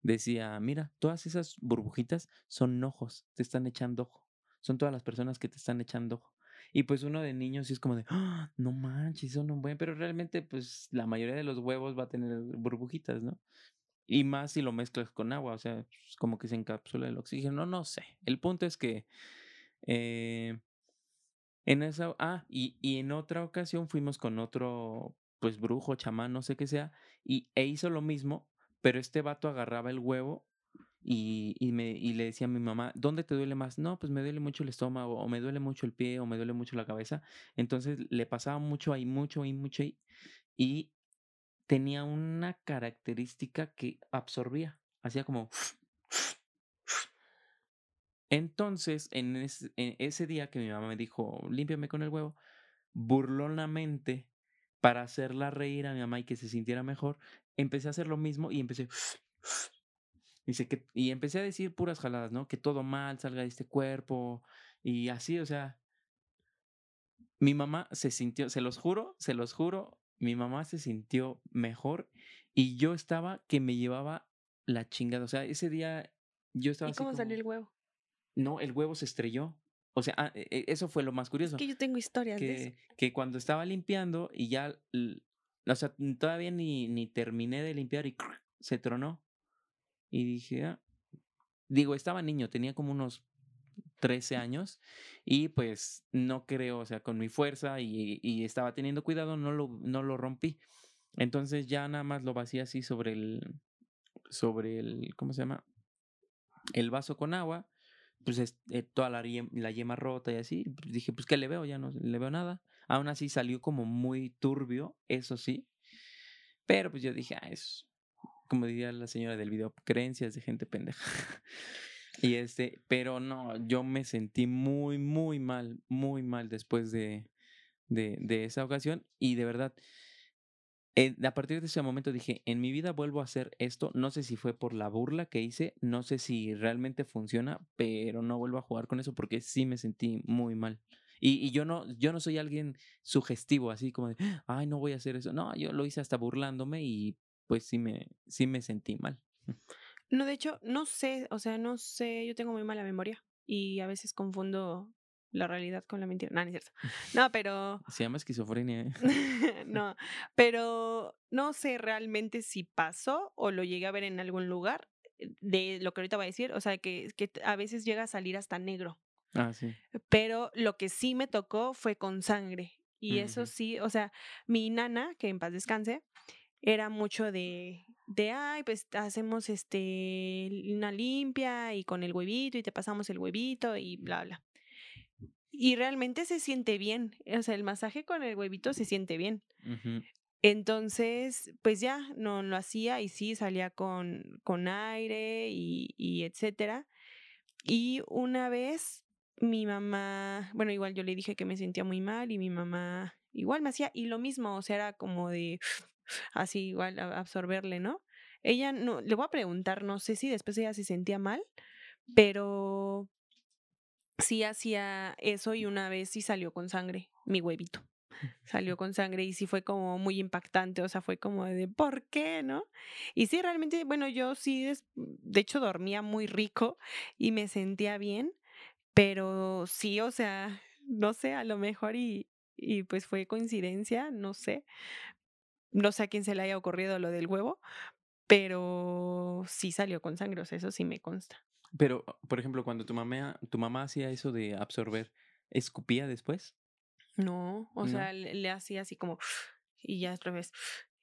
decía, mira, todas esas burbujitas son ojos, te están echando ojo. Son todas las personas que te están echando ojo. Y pues uno de niños sí es como de, "Ah, no manches, son un buen, pero realmente pues la mayoría de los huevos va a tener burbujitas, ¿no? Y más si lo mezclas con agua, o sea, es como que se encapsula el oxígeno, no sé. El punto es que eh, en esa, ah, y, y en otra ocasión fuimos con otro, pues brujo, chamán, no sé qué sea, y e hizo lo mismo, pero este vato agarraba el huevo y, y, me, y le decía a mi mamá, ¿dónde te duele más? No, pues me duele mucho el estómago, o me duele mucho el pie, o me duele mucho la cabeza. Entonces le pasaba mucho ahí, mucho ahí, mucho ahí, y tenía una característica que absorbía, hacía como... Entonces, en en ese día que mi mamá me dijo, límpiame con el huevo, burlonamente, para hacerla reír a mi mamá y que se sintiera mejor, empecé a hacer lo mismo y empecé... Dice que, y empecé a decir puras jaladas, ¿no? Que todo mal salga de este cuerpo y así, o sea, mi mamá se sintió, se los juro, se los juro, mi mamá se sintió mejor y yo estaba que me llevaba la chingada, o sea, ese día yo estaba ¿Y así cómo salió como- el huevo? no, el huevo se estrelló. O sea, ah, e- e- eso fue lo más Es curioso. que yo tengo historias de eso. Que, que cuando estaba limpiando y ya, o sea, todavía ni, ni terminé de limpiar y se tronó. Y dije, ah, digo, estaba niño, tenía como unos 13 años y pues no creo, o sea, con mi fuerza y, y estaba teniendo cuidado, no lo, no lo rompí. Entonces ya nada más lo vacié así sobre el, sobre el, ¿cómo se llama? El vaso con agua, pues es- eh, toda la, la yema rota y así. pues, dije, pues, ¿qué le veo? Ya no le veo nada. Aún así salió como muy turbio, eso sí. Pero pues yo dije, ah, es, como diría la señora del video, creencias de gente pendeja. y este, pero no, yo me sentí muy, muy mal, muy mal después de, de, esa ocasión. Y de verdad, a partir de ese momento dije, en mi vida vuelvo a hacer esto. No sé si fue por la burla que hice, no sé si realmente funciona, pero no vuelvo a jugar con eso porque sí me sentí muy mal. Y, y yo no, yo no soy alguien sugestivo, así como de, ay, no voy a hacer eso. No, yo lo hice hasta burlándome y pues sí me, sí me sentí mal. No, de hecho, no sé, o sea, no sé, yo tengo muy mala memoria y a veces confundo la realidad con la mentira. No, no es cierto. (laughs) No, pero... Se llama esquizofrenia. ¿eh? (laughs) no, pero no sé realmente si pasó o lo llegué a ver en algún lugar eh, de lo que ahorita voy a decir, o sea, que, que a veces llega a salir hasta negro. Ah, sí. Pero lo que sí me tocó fue con sangre. Y eso Ujú. sí, o sea, mi nana, que en paz descanse, era mucho de, de, ay, pues hacemos este, una limpia y con el huevito y te pasamos el huevito y bla, bla. Y realmente se siente bien, o sea, el masaje con el huevito se siente bien. Entonces, pues ya, no lo hacía y sí, salía con, con aire y, y etcétera. Y una vez mi mamá, bueno, igual yo le dije que me sentía muy mal y mi mamá igual me hacía, y lo mismo, o sea, era como de así igual a- absorberle, ¿no? Ella no, le voy a preguntar, no sé si después ella se sentía mal, pero sí hacía eso y una vez sí salió con sangre, mi huevito. Salió (laughs) con sangre y sí fue como muy impactante, o sea, fue como de ¿por qué, no? Y sí, realmente, bueno, yo sí, de hecho dormía muy rico y me sentía bien, pero sí, o sea, no sé, a lo mejor y, y pues fue coincidencia, no sé, no sé a quién se le haya ocurrido lo del huevo, pero sí salió con sangre, o sea, eso sí me consta. Pero, por ejemplo, cuando tu mamá, tu mamá hacía eso de absorber, ¿escupía después? No, o No. sea, le, le hacía así como y ya al revés.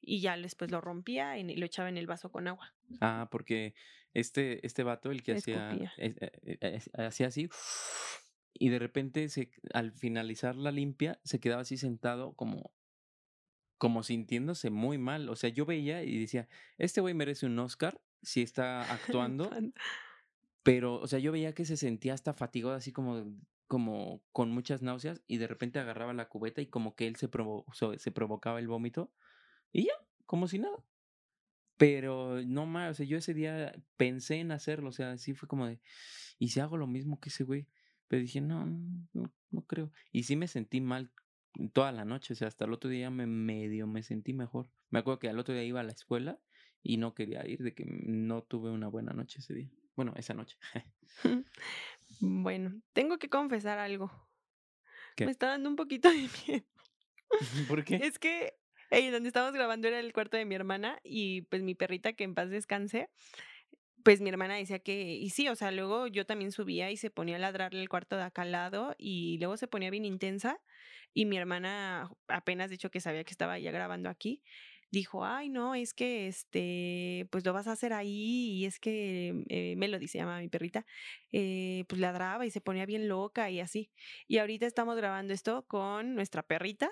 Y ya después lo rompía y lo echaba en el vaso con agua. Ah, porque este, este vato, el que hacía, Escupía. eh, eh, es- hacía así, y de repente se, al finalizar la limpia, se quedaba así sentado como, como sintiéndose muy mal. O sea, yo veía y decía, este güey merece un Oscar si está (laughs) actuando, pero, o sea, yo veía que se sentía hasta fatigado, así como, como con muchas náuseas, y de repente agarraba la cubeta y como que él se, provo- se provocaba el vómito, y ya, como si nada. Pero no más, o sea, yo ese día pensé en hacerlo, o sea, sí fue como de, ¿y si hago lo mismo que ese güey? Pero dije, no, no, no, no creo. Y sí me sentí mal toda la noche, o sea, hasta el otro día me medio me sentí mejor. Me acuerdo que al otro día iba a la escuela y no quería ir, de que no tuve una buena noche ese día. Bueno, esa noche. (laughs) Bueno, tengo que confesar algo. (laughs) ¿Qué? Me está dando un poquito de (laughs) miedo. ¿Por qué? Es que ahí donde estábamos grabando era el cuarto de mi hermana y pues mi perrita que en paz descanse, pues mi hermana decía que, y sí, o sea, luego yo también subía y se ponía a ladrarle el cuarto de acá al lado y luego se ponía bien intensa y mi hermana apenas dicho que sabía que estaba ya grabando aquí, dijo, ay, no, es que este, pues lo vas a hacer ahí y es que eh, Melody se llama mi perrita, eh, pues ladraba y se ponía bien loca y así. Y ahorita estamos grabando esto con nuestra perrita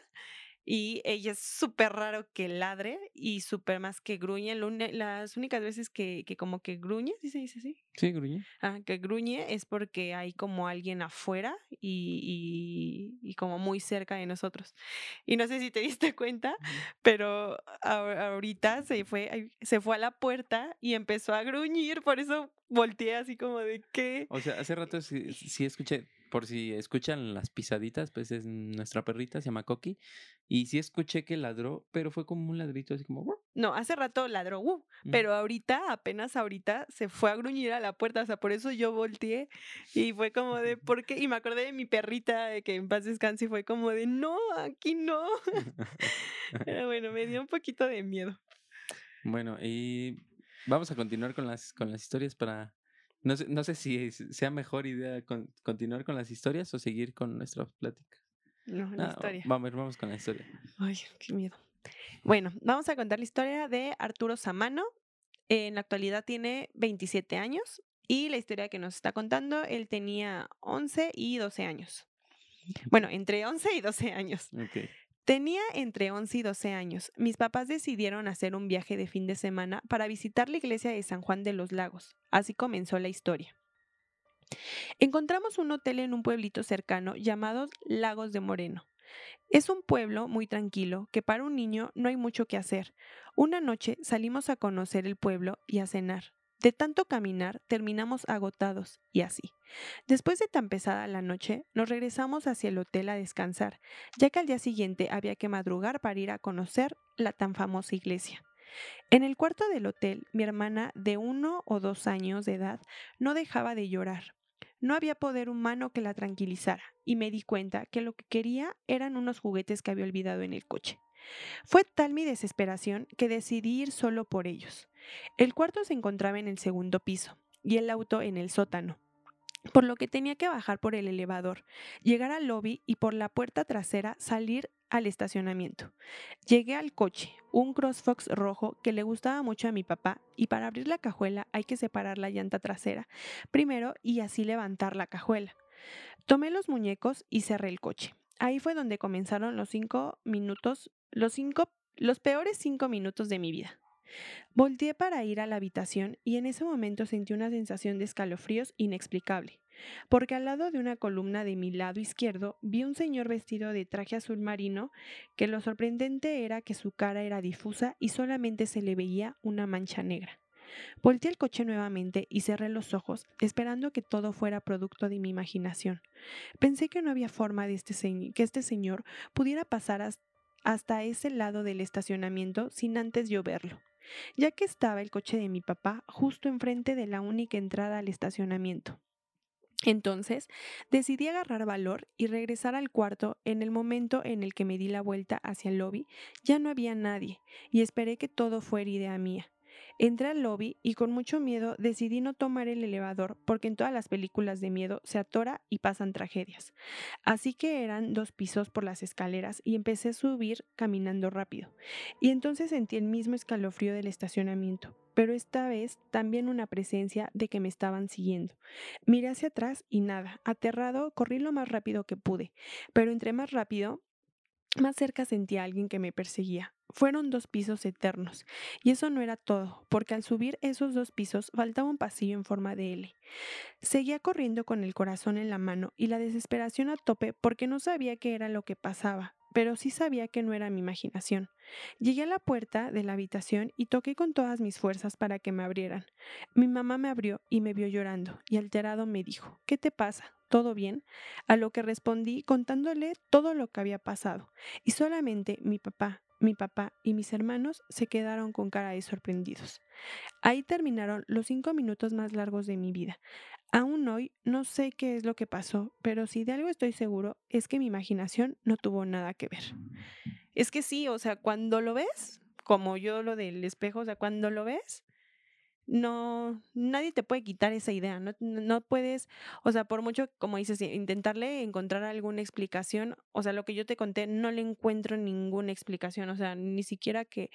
y ella es súper raro que ladre y súper más que gruñe. Las únicas veces que, que como que gruñe, ¿sí se dice así? Sí, gruñe. Ah, que gruñe es porque hay como alguien afuera y, y, y como muy cerca de nosotros. Y no sé si te (laughs) diste cuenta, pero ahor- ahorita se fue, se fue a la puerta y empezó a gruñir, por eso volteé así como de qué. O sea, hace rato sí, sí escuché, por si escuchan las pisaditas, pues es nuestra perrita, se llama Coqui. Y sí escuché que ladró, pero fue como un ladrito así como... No, hace rato ladró, "Uh", Mm. pero ahorita, apenas ahorita, se fue a gruñir a la puerta, o sea, por eso yo volteé y fue como de, (laughs) ¿por qué? Y me acordé de mi perrita, de que en paz descanse, y fue como de, no, aquí no. (laughs) Pero bueno, me dio un poquito de miedo. Bueno, y vamos a continuar con las, con las historias para... No sé, no sé si sea mejor idea con- continuar con las historias o seguir con nuestras pláticas. No, la Ah, historia. Vamos, vamos con la historia. Ay, qué miedo. Bueno, vamos a contar la historia de Arturo Samano. En la actualidad tiene 27 años y la historia que nos está contando, él tenía 11 y 12 años. Bueno, entre 11 y 12 años. Ok. Tenía entre 11 y 12 años. Mis papás decidieron hacer un viaje de fin de semana para visitar la iglesia de San Juan de los Lagos. Así comenzó la historia. Encontramos un hotel en un pueblito cercano llamado Lagos de Moreno. Es un pueblo muy tranquilo que para un niño no hay mucho que hacer. Una noche salimos a conocer el pueblo y a cenar. De tanto caminar terminamos agotados y así. Después de tan pesada la noche, nos regresamos hacia el hotel a descansar, ya que al día siguiente había que madrugar para ir a conocer la tan famosa iglesia. En el cuarto del hotel, mi hermana, de uno o dos años de edad, no dejaba de llorar. No había poder humano que la tranquilizara, y me di cuenta que lo que quería eran unos juguetes que había olvidado en el coche. Fue tal mi desesperación que decidí ir solo por ellos. El cuarto se encontraba en el segundo piso y el auto en el sótano por lo que tenía que bajar por el elevador, llegar al lobby y por la puerta trasera salir al estacionamiento. Llegué al coche, un CrossFox rojo que le gustaba mucho a mi papá, y para abrir la cajuela hay que separar la llanta trasera primero y así levantar la cajuela. Tomé los muñecos y cerré el coche. Ahí fue donde comenzaron los cinco minutos, los cinco, los peores cinco minutos de mi vida. Volteé para ir a la habitación y en ese momento sentí una sensación de escalofríos inexplicable, porque al lado de una columna de mi lado izquierdo vi un señor vestido de traje azul marino, que lo sorprendente era que su cara era difusa y solamente se le veía una mancha negra. Volteé el coche nuevamente y cerré los ojos, esperando que todo fuera producto de mi imaginación. Pensé que no había forma de este que este señor pudiera pasar hasta ese lado del estacionamiento sin antes yo verlo ya que estaba el coche de mi papá justo enfrente de la única entrada al estacionamiento. Entonces decidí agarrar valor y regresar al cuarto en el momento en el que me di la vuelta hacia el lobby. Ya no había nadie y esperé que todo fuera idea mía. Entré al lobby y con mucho miedo decidí no tomar el elevador porque en todas las películas de miedo se atora y pasan tragedias. Así que eran dos pisos por las escaleras y empecé a subir caminando rápido. Y entonces sentí el mismo escalofrío del estacionamiento, pero esta vez también una presencia de que me estaban siguiendo. Miré hacia atrás y nada, aterrado, corrí lo más rápido que pude, pero entre más rápido, más cerca sentí a alguien que me perseguía. Fueron dos pisos eternos. Y eso no era todo, porque al subir esos dos pisos faltaba un pasillo en forma de L. Seguía corriendo con el corazón en la mano y la desesperación a tope porque no sabía qué era lo que pasaba, pero sí sabía que no era mi imaginación. Llegué a la puerta de la habitación y toqué con todas mis fuerzas para que me abrieran. Mi mamá me abrió y me vio llorando, y alterado me dijo ¿Qué te pasa? ¿Todo bien? A lo que respondí contándole todo lo que había pasado, y solamente mi papá, mi papá y mis hermanos se quedaron con cara de sorprendidos. Ahí terminaron los cinco minutos más largos de mi vida. Aún hoy no sé qué es lo que pasó, pero si de algo estoy seguro es que mi imaginación no tuvo nada que ver. Es que sí, o sea, cuando lo ves, como yo lo del espejo, o sea, cuando lo ves, no, nadie te puede quitar esa idea, no, no puedes, o sea, por mucho, como dices, intentarle encontrar alguna explicación, o sea, lo que yo te conté, no le encuentro ninguna explicación, o sea, ni siquiera que,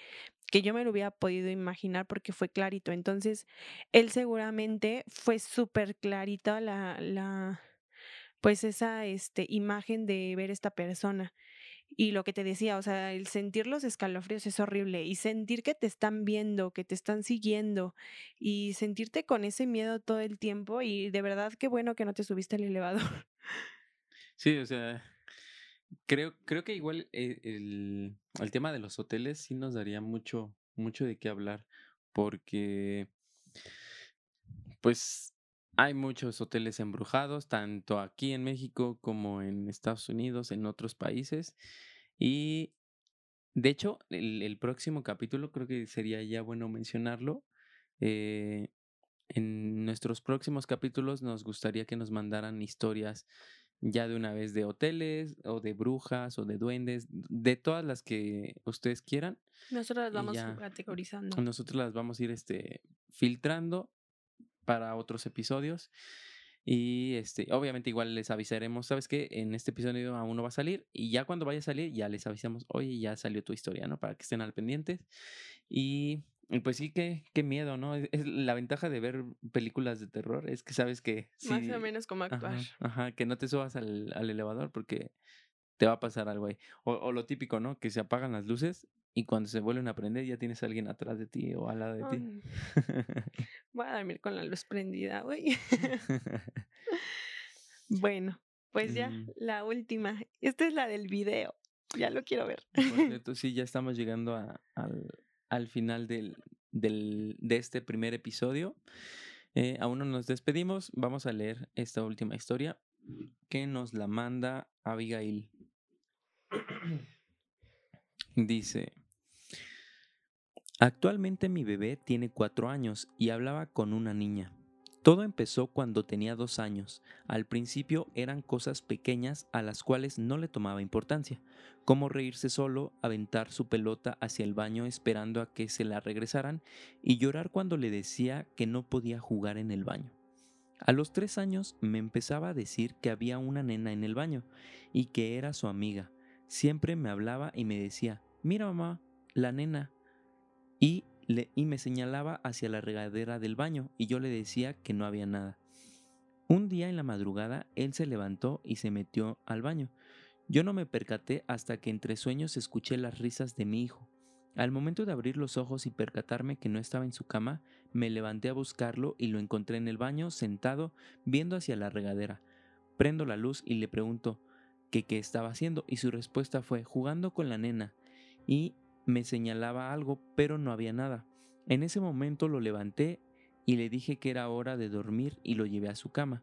que yo me lo hubiera podido imaginar porque fue clarito. Entonces, él seguramente fue súper clarita la, la, pues esa este, imagen de ver esta persona. Y lo que te decía, o sea, el sentir los escalofríos es horrible y sentir que te están viendo, que te están siguiendo y sentirte con ese miedo todo el tiempo y de verdad qué bueno que no te subiste al elevador. Sí, o sea, creo, creo que igual eh, el, el tema de los hoteles sí nos daría mucho, mucho de qué hablar porque pues hay muchos hoteles embrujados, tanto aquí en México como en Estados Unidos, en otros países. Y de hecho, el, próximo capítulo creo que sería ya bueno mencionarlo. Eh, en nuestros próximos capítulos nos gustaría que nos mandaran historias ya de una vez de hoteles o de brujas o de duendes, de todas las que ustedes quieran. Nosotros las vamos categorizando. Nosotros las vamos a ir este, filtrando para otros episodios. Y este, obviamente igual les avisaremos, ¿sabes qué? En este episodio aún no va a salir y ya cuando vaya a salir ya les avisamos, oye, ya salió tu historia, ¿no? Para que estén al pendiente. Y, pues sí, qué, qué miedo, ¿no? Es, la ventaja de ver películas de terror es que sabes que... Más o menos como actuar. Ajá, que no te subas al, al, elevador porque te va a pasar algo ahí. O, o, lo típico, ¿no? Que se apagan las luces y cuando se vuelven a prender ya tienes a alguien atrás de ti o al lado de ti. (laughs) Voy a dormir con la luz prendida, güey. (laughs) (laughs) bueno, pues ya, mm. la última. Esta es la del video. Ya lo quiero ver. Entonces sí, ya estamos llegando al, al, final del, del, de este primer episodio. Eh, aún no nos despedimos. Vamos a leer esta última historia que nos la manda Abigail. (clears throat) Dice, Actualmente mi bebé tiene cuatro años y hablaba con una niña. Todo empezó cuando tenía dos años. Al principio eran cosas pequeñas a las cuales no le tomaba importancia, como reírse solo, aventar su pelota hacia el baño esperando a que se la regresaran y llorar cuando le decía que no podía jugar en el baño. A los tres años me empezaba a decir que había una nena en el baño y que era su amiga. Siempre me hablaba y me decía, mira mamá, la nena. Y y me señalaba hacia la regadera del baño y yo le decía que no había nada. Un día en la madrugada él se levantó y se metió al baño. Yo no me percaté hasta que entre sueños escuché las risas de mi hijo. Al momento de abrir los ojos y percatarme que no estaba en su cama, me levanté a buscarlo y lo encontré en el baño, sentado, viendo hacia la regadera. Prendo la luz y le pregunto que qué estaba haciendo y su respuesta fue jugando con la nena. Y me señalaba algo, pero no había nada. En ese momento lo levanté y le dije que era hora de dormir y lo llevé a su cama.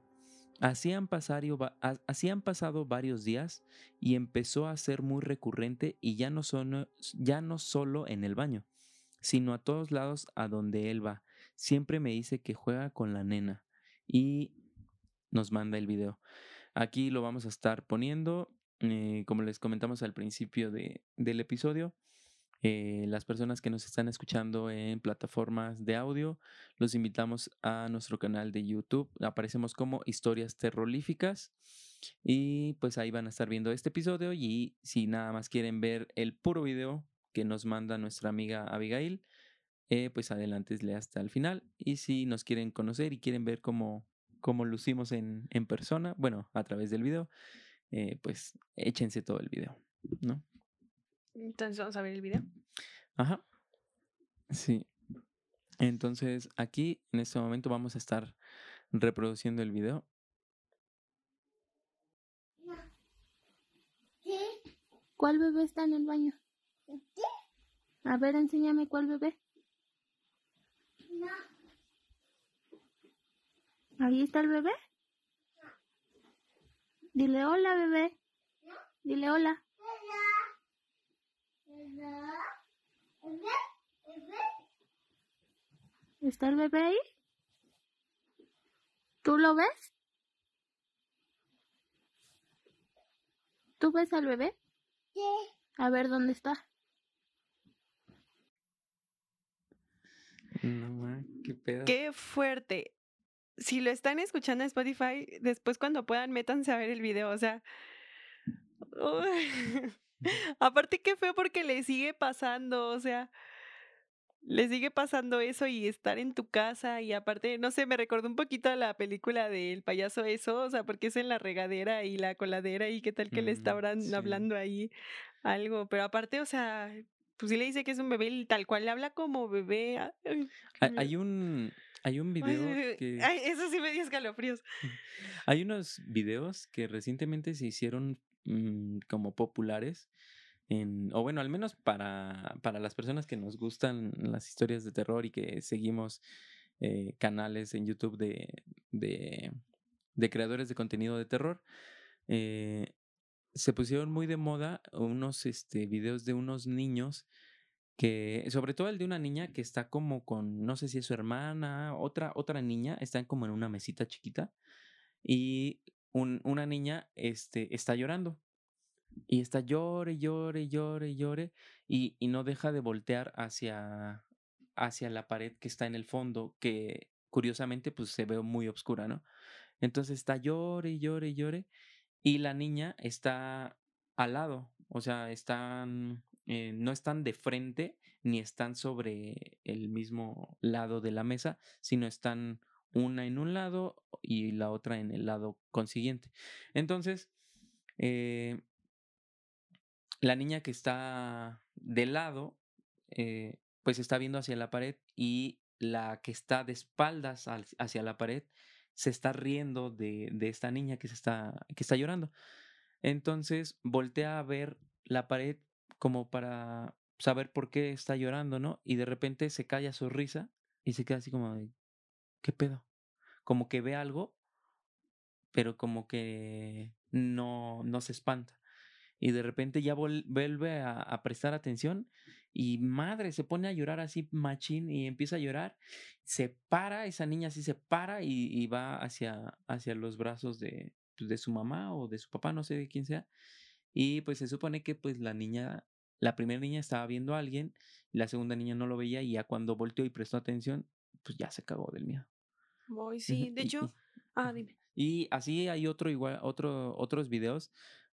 Así han, pasado, varios días y empezó a ser muy recurrente y ya no, ya no solo en el baño, sino a todos lados a donde él va. Siempre me dice que juega con la nena y nos manda el video. Aquí lo vamos a estar poniendo, eh, como les comentamos al principio del episodio. Eh, las personas que nos están escuchando en plataformas de audio, los invitamos a nuestro canal de YouTube. Aparecemos como historias terroríficas. Y pues ahí van a estar viendo este episodio. Y si nada más quieren ver el puro video que nos manda nuestra amiga Abigail, eh, pues adelante hasta el final. Y si nos quieren conocer y quieren ver cómo, cómo lucimos en, en persona, bueno, a través del video, eh, pues échense todo el video, ¿no? Entonces vamos a ver el video. Ajá. Sí. Entonces aquí en este momento vamos a estar reproduciendo el video. ¿Cuál bebé está en el baño? A ver, enséñame cuál bebé. ¿Ahí está el bebé? Dile hola, bebé. Dile hola. ¿Está el bebé ahí? ¿Tú lo ves? ¿Tú ves al bebé? Sí. A ver dónde está. No, qué pedo. Qué fuerte. Si lo están escuchando en Spotify, después cuando puedan, métanse a ver el video. O sea. (laughs) (laughs) Aparte, qué feo porque le sigue pasando, o sea, le sigue pasando eso y estar en tu casa y aparte, no sé, me recordó un poquito a la película del payaso eso, o sea, porque es en la regadera y la coladera y qué tal que le está mm, hablando ahí algo, pero aparte, o sea, pues sí le dice que es un bebé y tal cual le habla como bebé. hay un... Hay un video que... Ay, eso sí me dio escalofríos. (laughs) Hay unos videos que recientemente se hicieron Mm, como populares. En, o bueno, al menos para, para las personas que nos gustan las historias de terror y que seguimos eh, canales en YouTube de, de, de, creadores de contenido de terror, eh, se pusieron muy de moda unos este, videos de unos niños que, sobre todo el de una niña que está como con, no sé si es su hermana, otra, otra niña, están como en una mesita chiquita y una niña este, está llorando. Y está llore, llore, llore, llore. Y, y no deja de voltear hacia, hacia la pared que está en el fondo, que curiosamente pues se ve muy oscura, ¿no? Entonces está llore, llore, llore. Y la niña está al lado, o sea, están, eh, no están de frente ni están sobre el mismo lado de la mesa, sino están una en un lado y la otra en el lado consiguiente. Entonces, eh, la niña que está de lado, eh, pues está viendo hacia la pared y la que está de espaldas hacia la pared se está riendo de, de esta niña que, está, que está llorando. Entonces voltea a ver la pared como para saber por qué está llorando, ¿no? Y de repente se calla su risa y se queda así como de, ¿qué pedo? Como que ve algo, pero como que no, no se espanta. Y de repente ya vuelve a, prestar atención y madre, se pone a llorar así machín y empieza a llorar, se para, esa niña así se para y, y va hacia, hacia los brazos de, pues, de su mamá o de su papá, no sé de quién sea. Y pues se supone que pues la niña, la primera niña estaba viendo a alguien, la segunda niña no lo veía y ya cuando volteó y prestó atención, pues ya se cagó del miedo. Voy, sí. De hecho, ah, dime. Y así hay otro igual, otro, otros videos,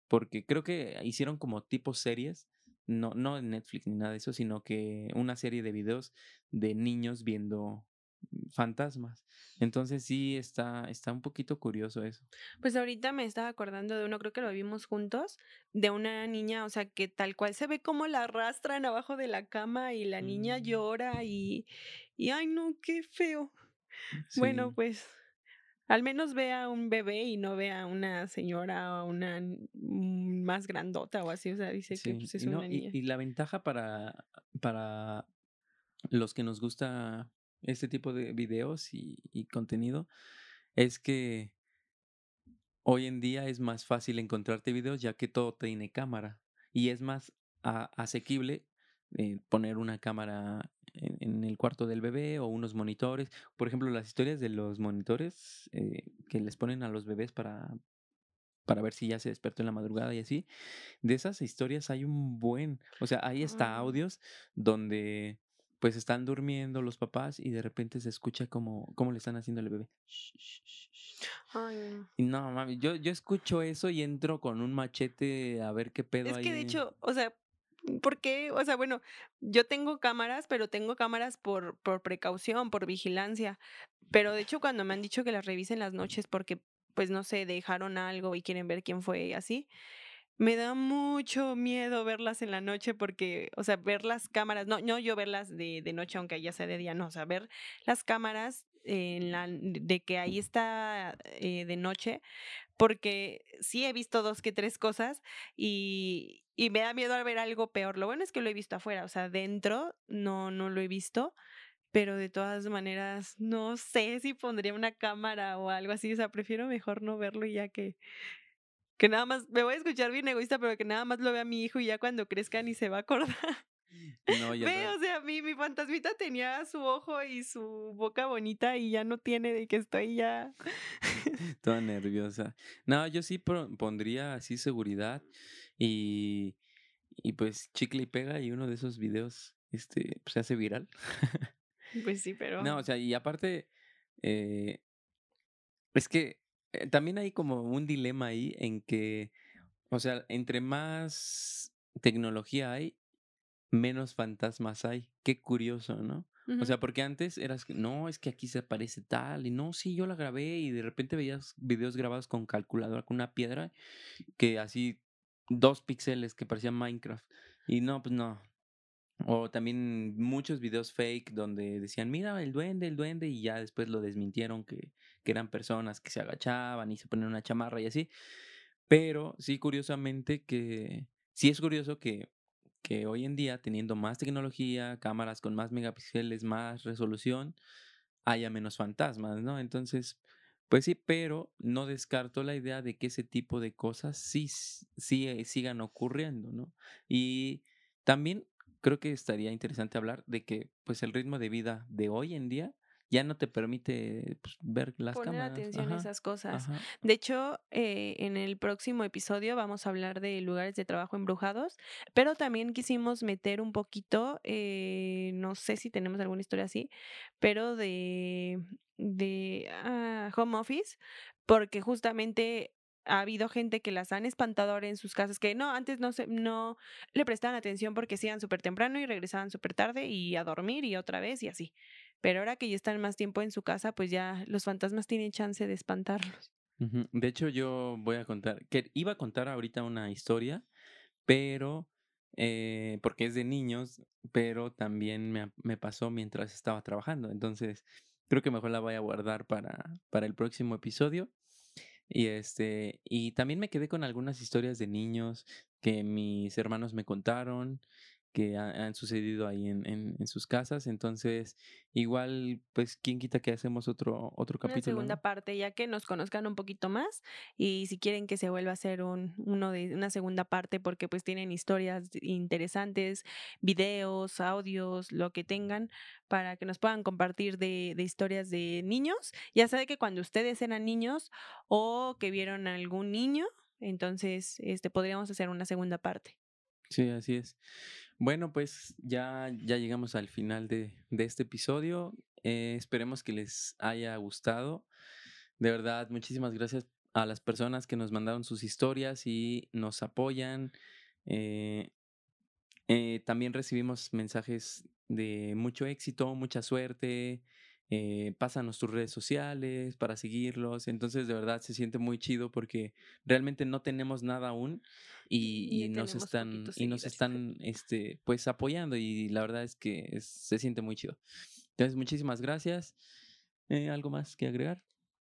porque creo que hicieron como tipo series, no, no en Netflix ni nada de eso, sino que una serie de videos de niños viendo fantasmas. Entonces sí está, está un poquito curioso eso. Pues ahorita me estaba acordando de uno, creo que lo vimos juntos, de una niña, o sea, que tal cual se ve como la arrastran abajo de la cama y la niña Mm. llora y, y ay no, qué feo. Bueno, pues al menos vea un bebé y no vea una señora o una mm, más grandota o así, o sea, dice que pues es no, una y- niña. y la ventaja para, para los que nos gusta este tipo de videos y, y contenido es que hoy en día es más fácil encontrarte videos ya que todo tiene cámara y es más a- asequible eh, poner una cámara en, en el cuarto del bebé o unos monitores. Por ejemplo, las historias de los monitores eh, que les ponen a los bebés para, para ver si ya se despertó en la madrugada y así. De esas historias hay un buen, o sea, hay hasta Ah. audios donde pues están durmiendo los papás y de repente se escucha como, como le están haciendo al bebé. Ay, no. Y no, mami, yo, yo escucho eso y entro con un machete a ver qué pedo Es hay. que de hecho, o sea, ¿por qué? O sea, bueno, yo tengo cámaras, pero tengo cámaras por, por precaución, por vigilancia. Pero de hecho, cuando me han dicho que las revisen las noches porque, pues no sé, dejaron algo y quieren ver quién fue y así, me da mucho miedo verlas en la noche porque, o sea, ver las cámaras, no, no yo verlas de, de noche, aunque ya sea de día, no, o sea, ver las cámaras en la, de que ahí está eh, de noche, porque sí he visto dos que tres cosas y, y me da miedo al ver algo peor. Lo bueno es que lo he visto afuera, o sea, dentro no, no lo he visto, pero de todas maneras no sé si pondría una cámara o algo así, o sea, prefiero mejor no verlo y ya que, que nada más, me voy a escuchar bien egoísta, pero que nada más lo vea mi hijo y ya cuando crezca ni se va a acordar. No, (laughs) ya Ve, no. o sea, mi, mi fantasmita tenía su ojo y su boca bonita y ya no tiene de que estoy ya. (laughs) Toda nerviosa. No, yo sí pondría así seguridad y, y pues chicle y pega y uno de esos videos este, pues, se hace viral. (laughs) Pues sí, pero. No, o sea, y aparte, eh, es que eh, también hay como un dilema ahí en que, o sea, entre más tecnología hay, menos fantasmas hay. Qué curioso, ¿no? O sea, porque antes eras, que, no, es que aquí se aparece tal, y no, sí, yo la grabé, y de repente veías videos grabados con calculadora, con una piedra, que así, dos píxeles que parecía Minecraft. Y no, pues no. O también muchos videos fake donde decían, mira, el duende, el duende, y ya después lo desmintieron que, que eran personas que se agachaban y se ponían una chamarra y así. Pero sí, curiosamente que, sí es curioso que, que hoy en día, teniendo más tecnología, cámaras con más megapíxeles, más resolución, haya menos fantasmas, ¿no? Entonces, pues sí, pero no descarto la idea de que ese tipo de cosas sí, sí eh, sigan ocurriendo, ¿no? Y también creo que estaría interesante hablar de que, pues, el ritmo de vida de hoy en día ya no te permite pues, ver las Poner cámaras. atención a esas cosas. ajá. De hecho, eh, en el próximo episodio vamos a hablar de lugares de trabajo embrujados, pero también quisimos meter un poquito, eh, no sé si tenemos alguna historia así, pero de, de ah, home office, porque justamente ha habido gente que las han espantado ahora en sus casas, que no, antes no se, no le prestaban atención porque se iban súper temprano y regresaban súper tarde y a dormir y otra vez y así. Pero ahora que ya están más tiempo en su casa, pues ya los fantasmas tienen chance de espantarlos. De hecho, yo voy a contar, que iba a contar ahorita una historia, pero eh, porque es de niños, pero también me, me pasó mientras estaba trabajando. Entonces, creo que mejor la voy a guardar para, para el próximo episodio. Y este, y también me quedé con algunas historias de niños que mis hermanos me contaron. Que han sucedido ahí en, en, sus casas. Entonces, igual, pues, ¿quién quita que hacemos otro, otro capítulo? Una segunda parte, ya que nos conozcan un poquito más y si quieren que se vuelva a hacer un, uno de una segunda parte porque pues tienen historias interesantes, videos, audios, lo que tengan para que nos puedan compartir de, de historias de niños. Ya sabe que cuando ustedes eran niños o que vieron a algún niño, entonces este podríamos hacer una segunda parte. Sí, así es. Bueno, pues ya, ya llegamos al final de, este episodio. Eh, esperemos que les haya gustado. De verdad, muchísimas gracias a las personas que nos mandaron sus historias y nos apoyan. Eh, eh, también recibimos mensajes de mucho éxito, mucha suerte, eh, pásanos tus redes sociales para seguirlos. Entonces, de verdad, se siente muy chido porque realmente no tenemos nada aún y, nos están, y nos están, este, pues, apoyando y la verdad es que se siente muy chido. Entonces, muchísimas gracias. Eh, ¿Algo más que agregar?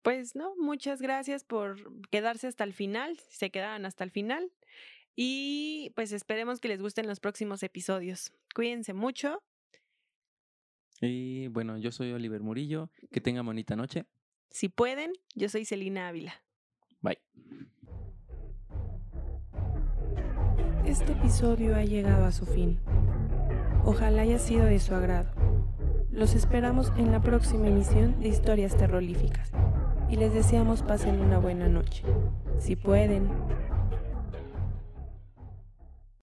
Pues no, muchas gracias por quedarse hasta el final, se quedaron hasta el final. Y pues esperemos que les gusten los próximos episodios. Cuídense mucho y bueno, yo soy Oliver Murillo. Que tengan bonita noche. Si pueden, yo soy Celina Ávila. Bye. Este episodio ha llegado a su fin. Ojalá haya sido de su agrado. Los esperamos en la próxima emisión de Historias Terroríficas y les deseamos pasen una buena noche. Si pueden,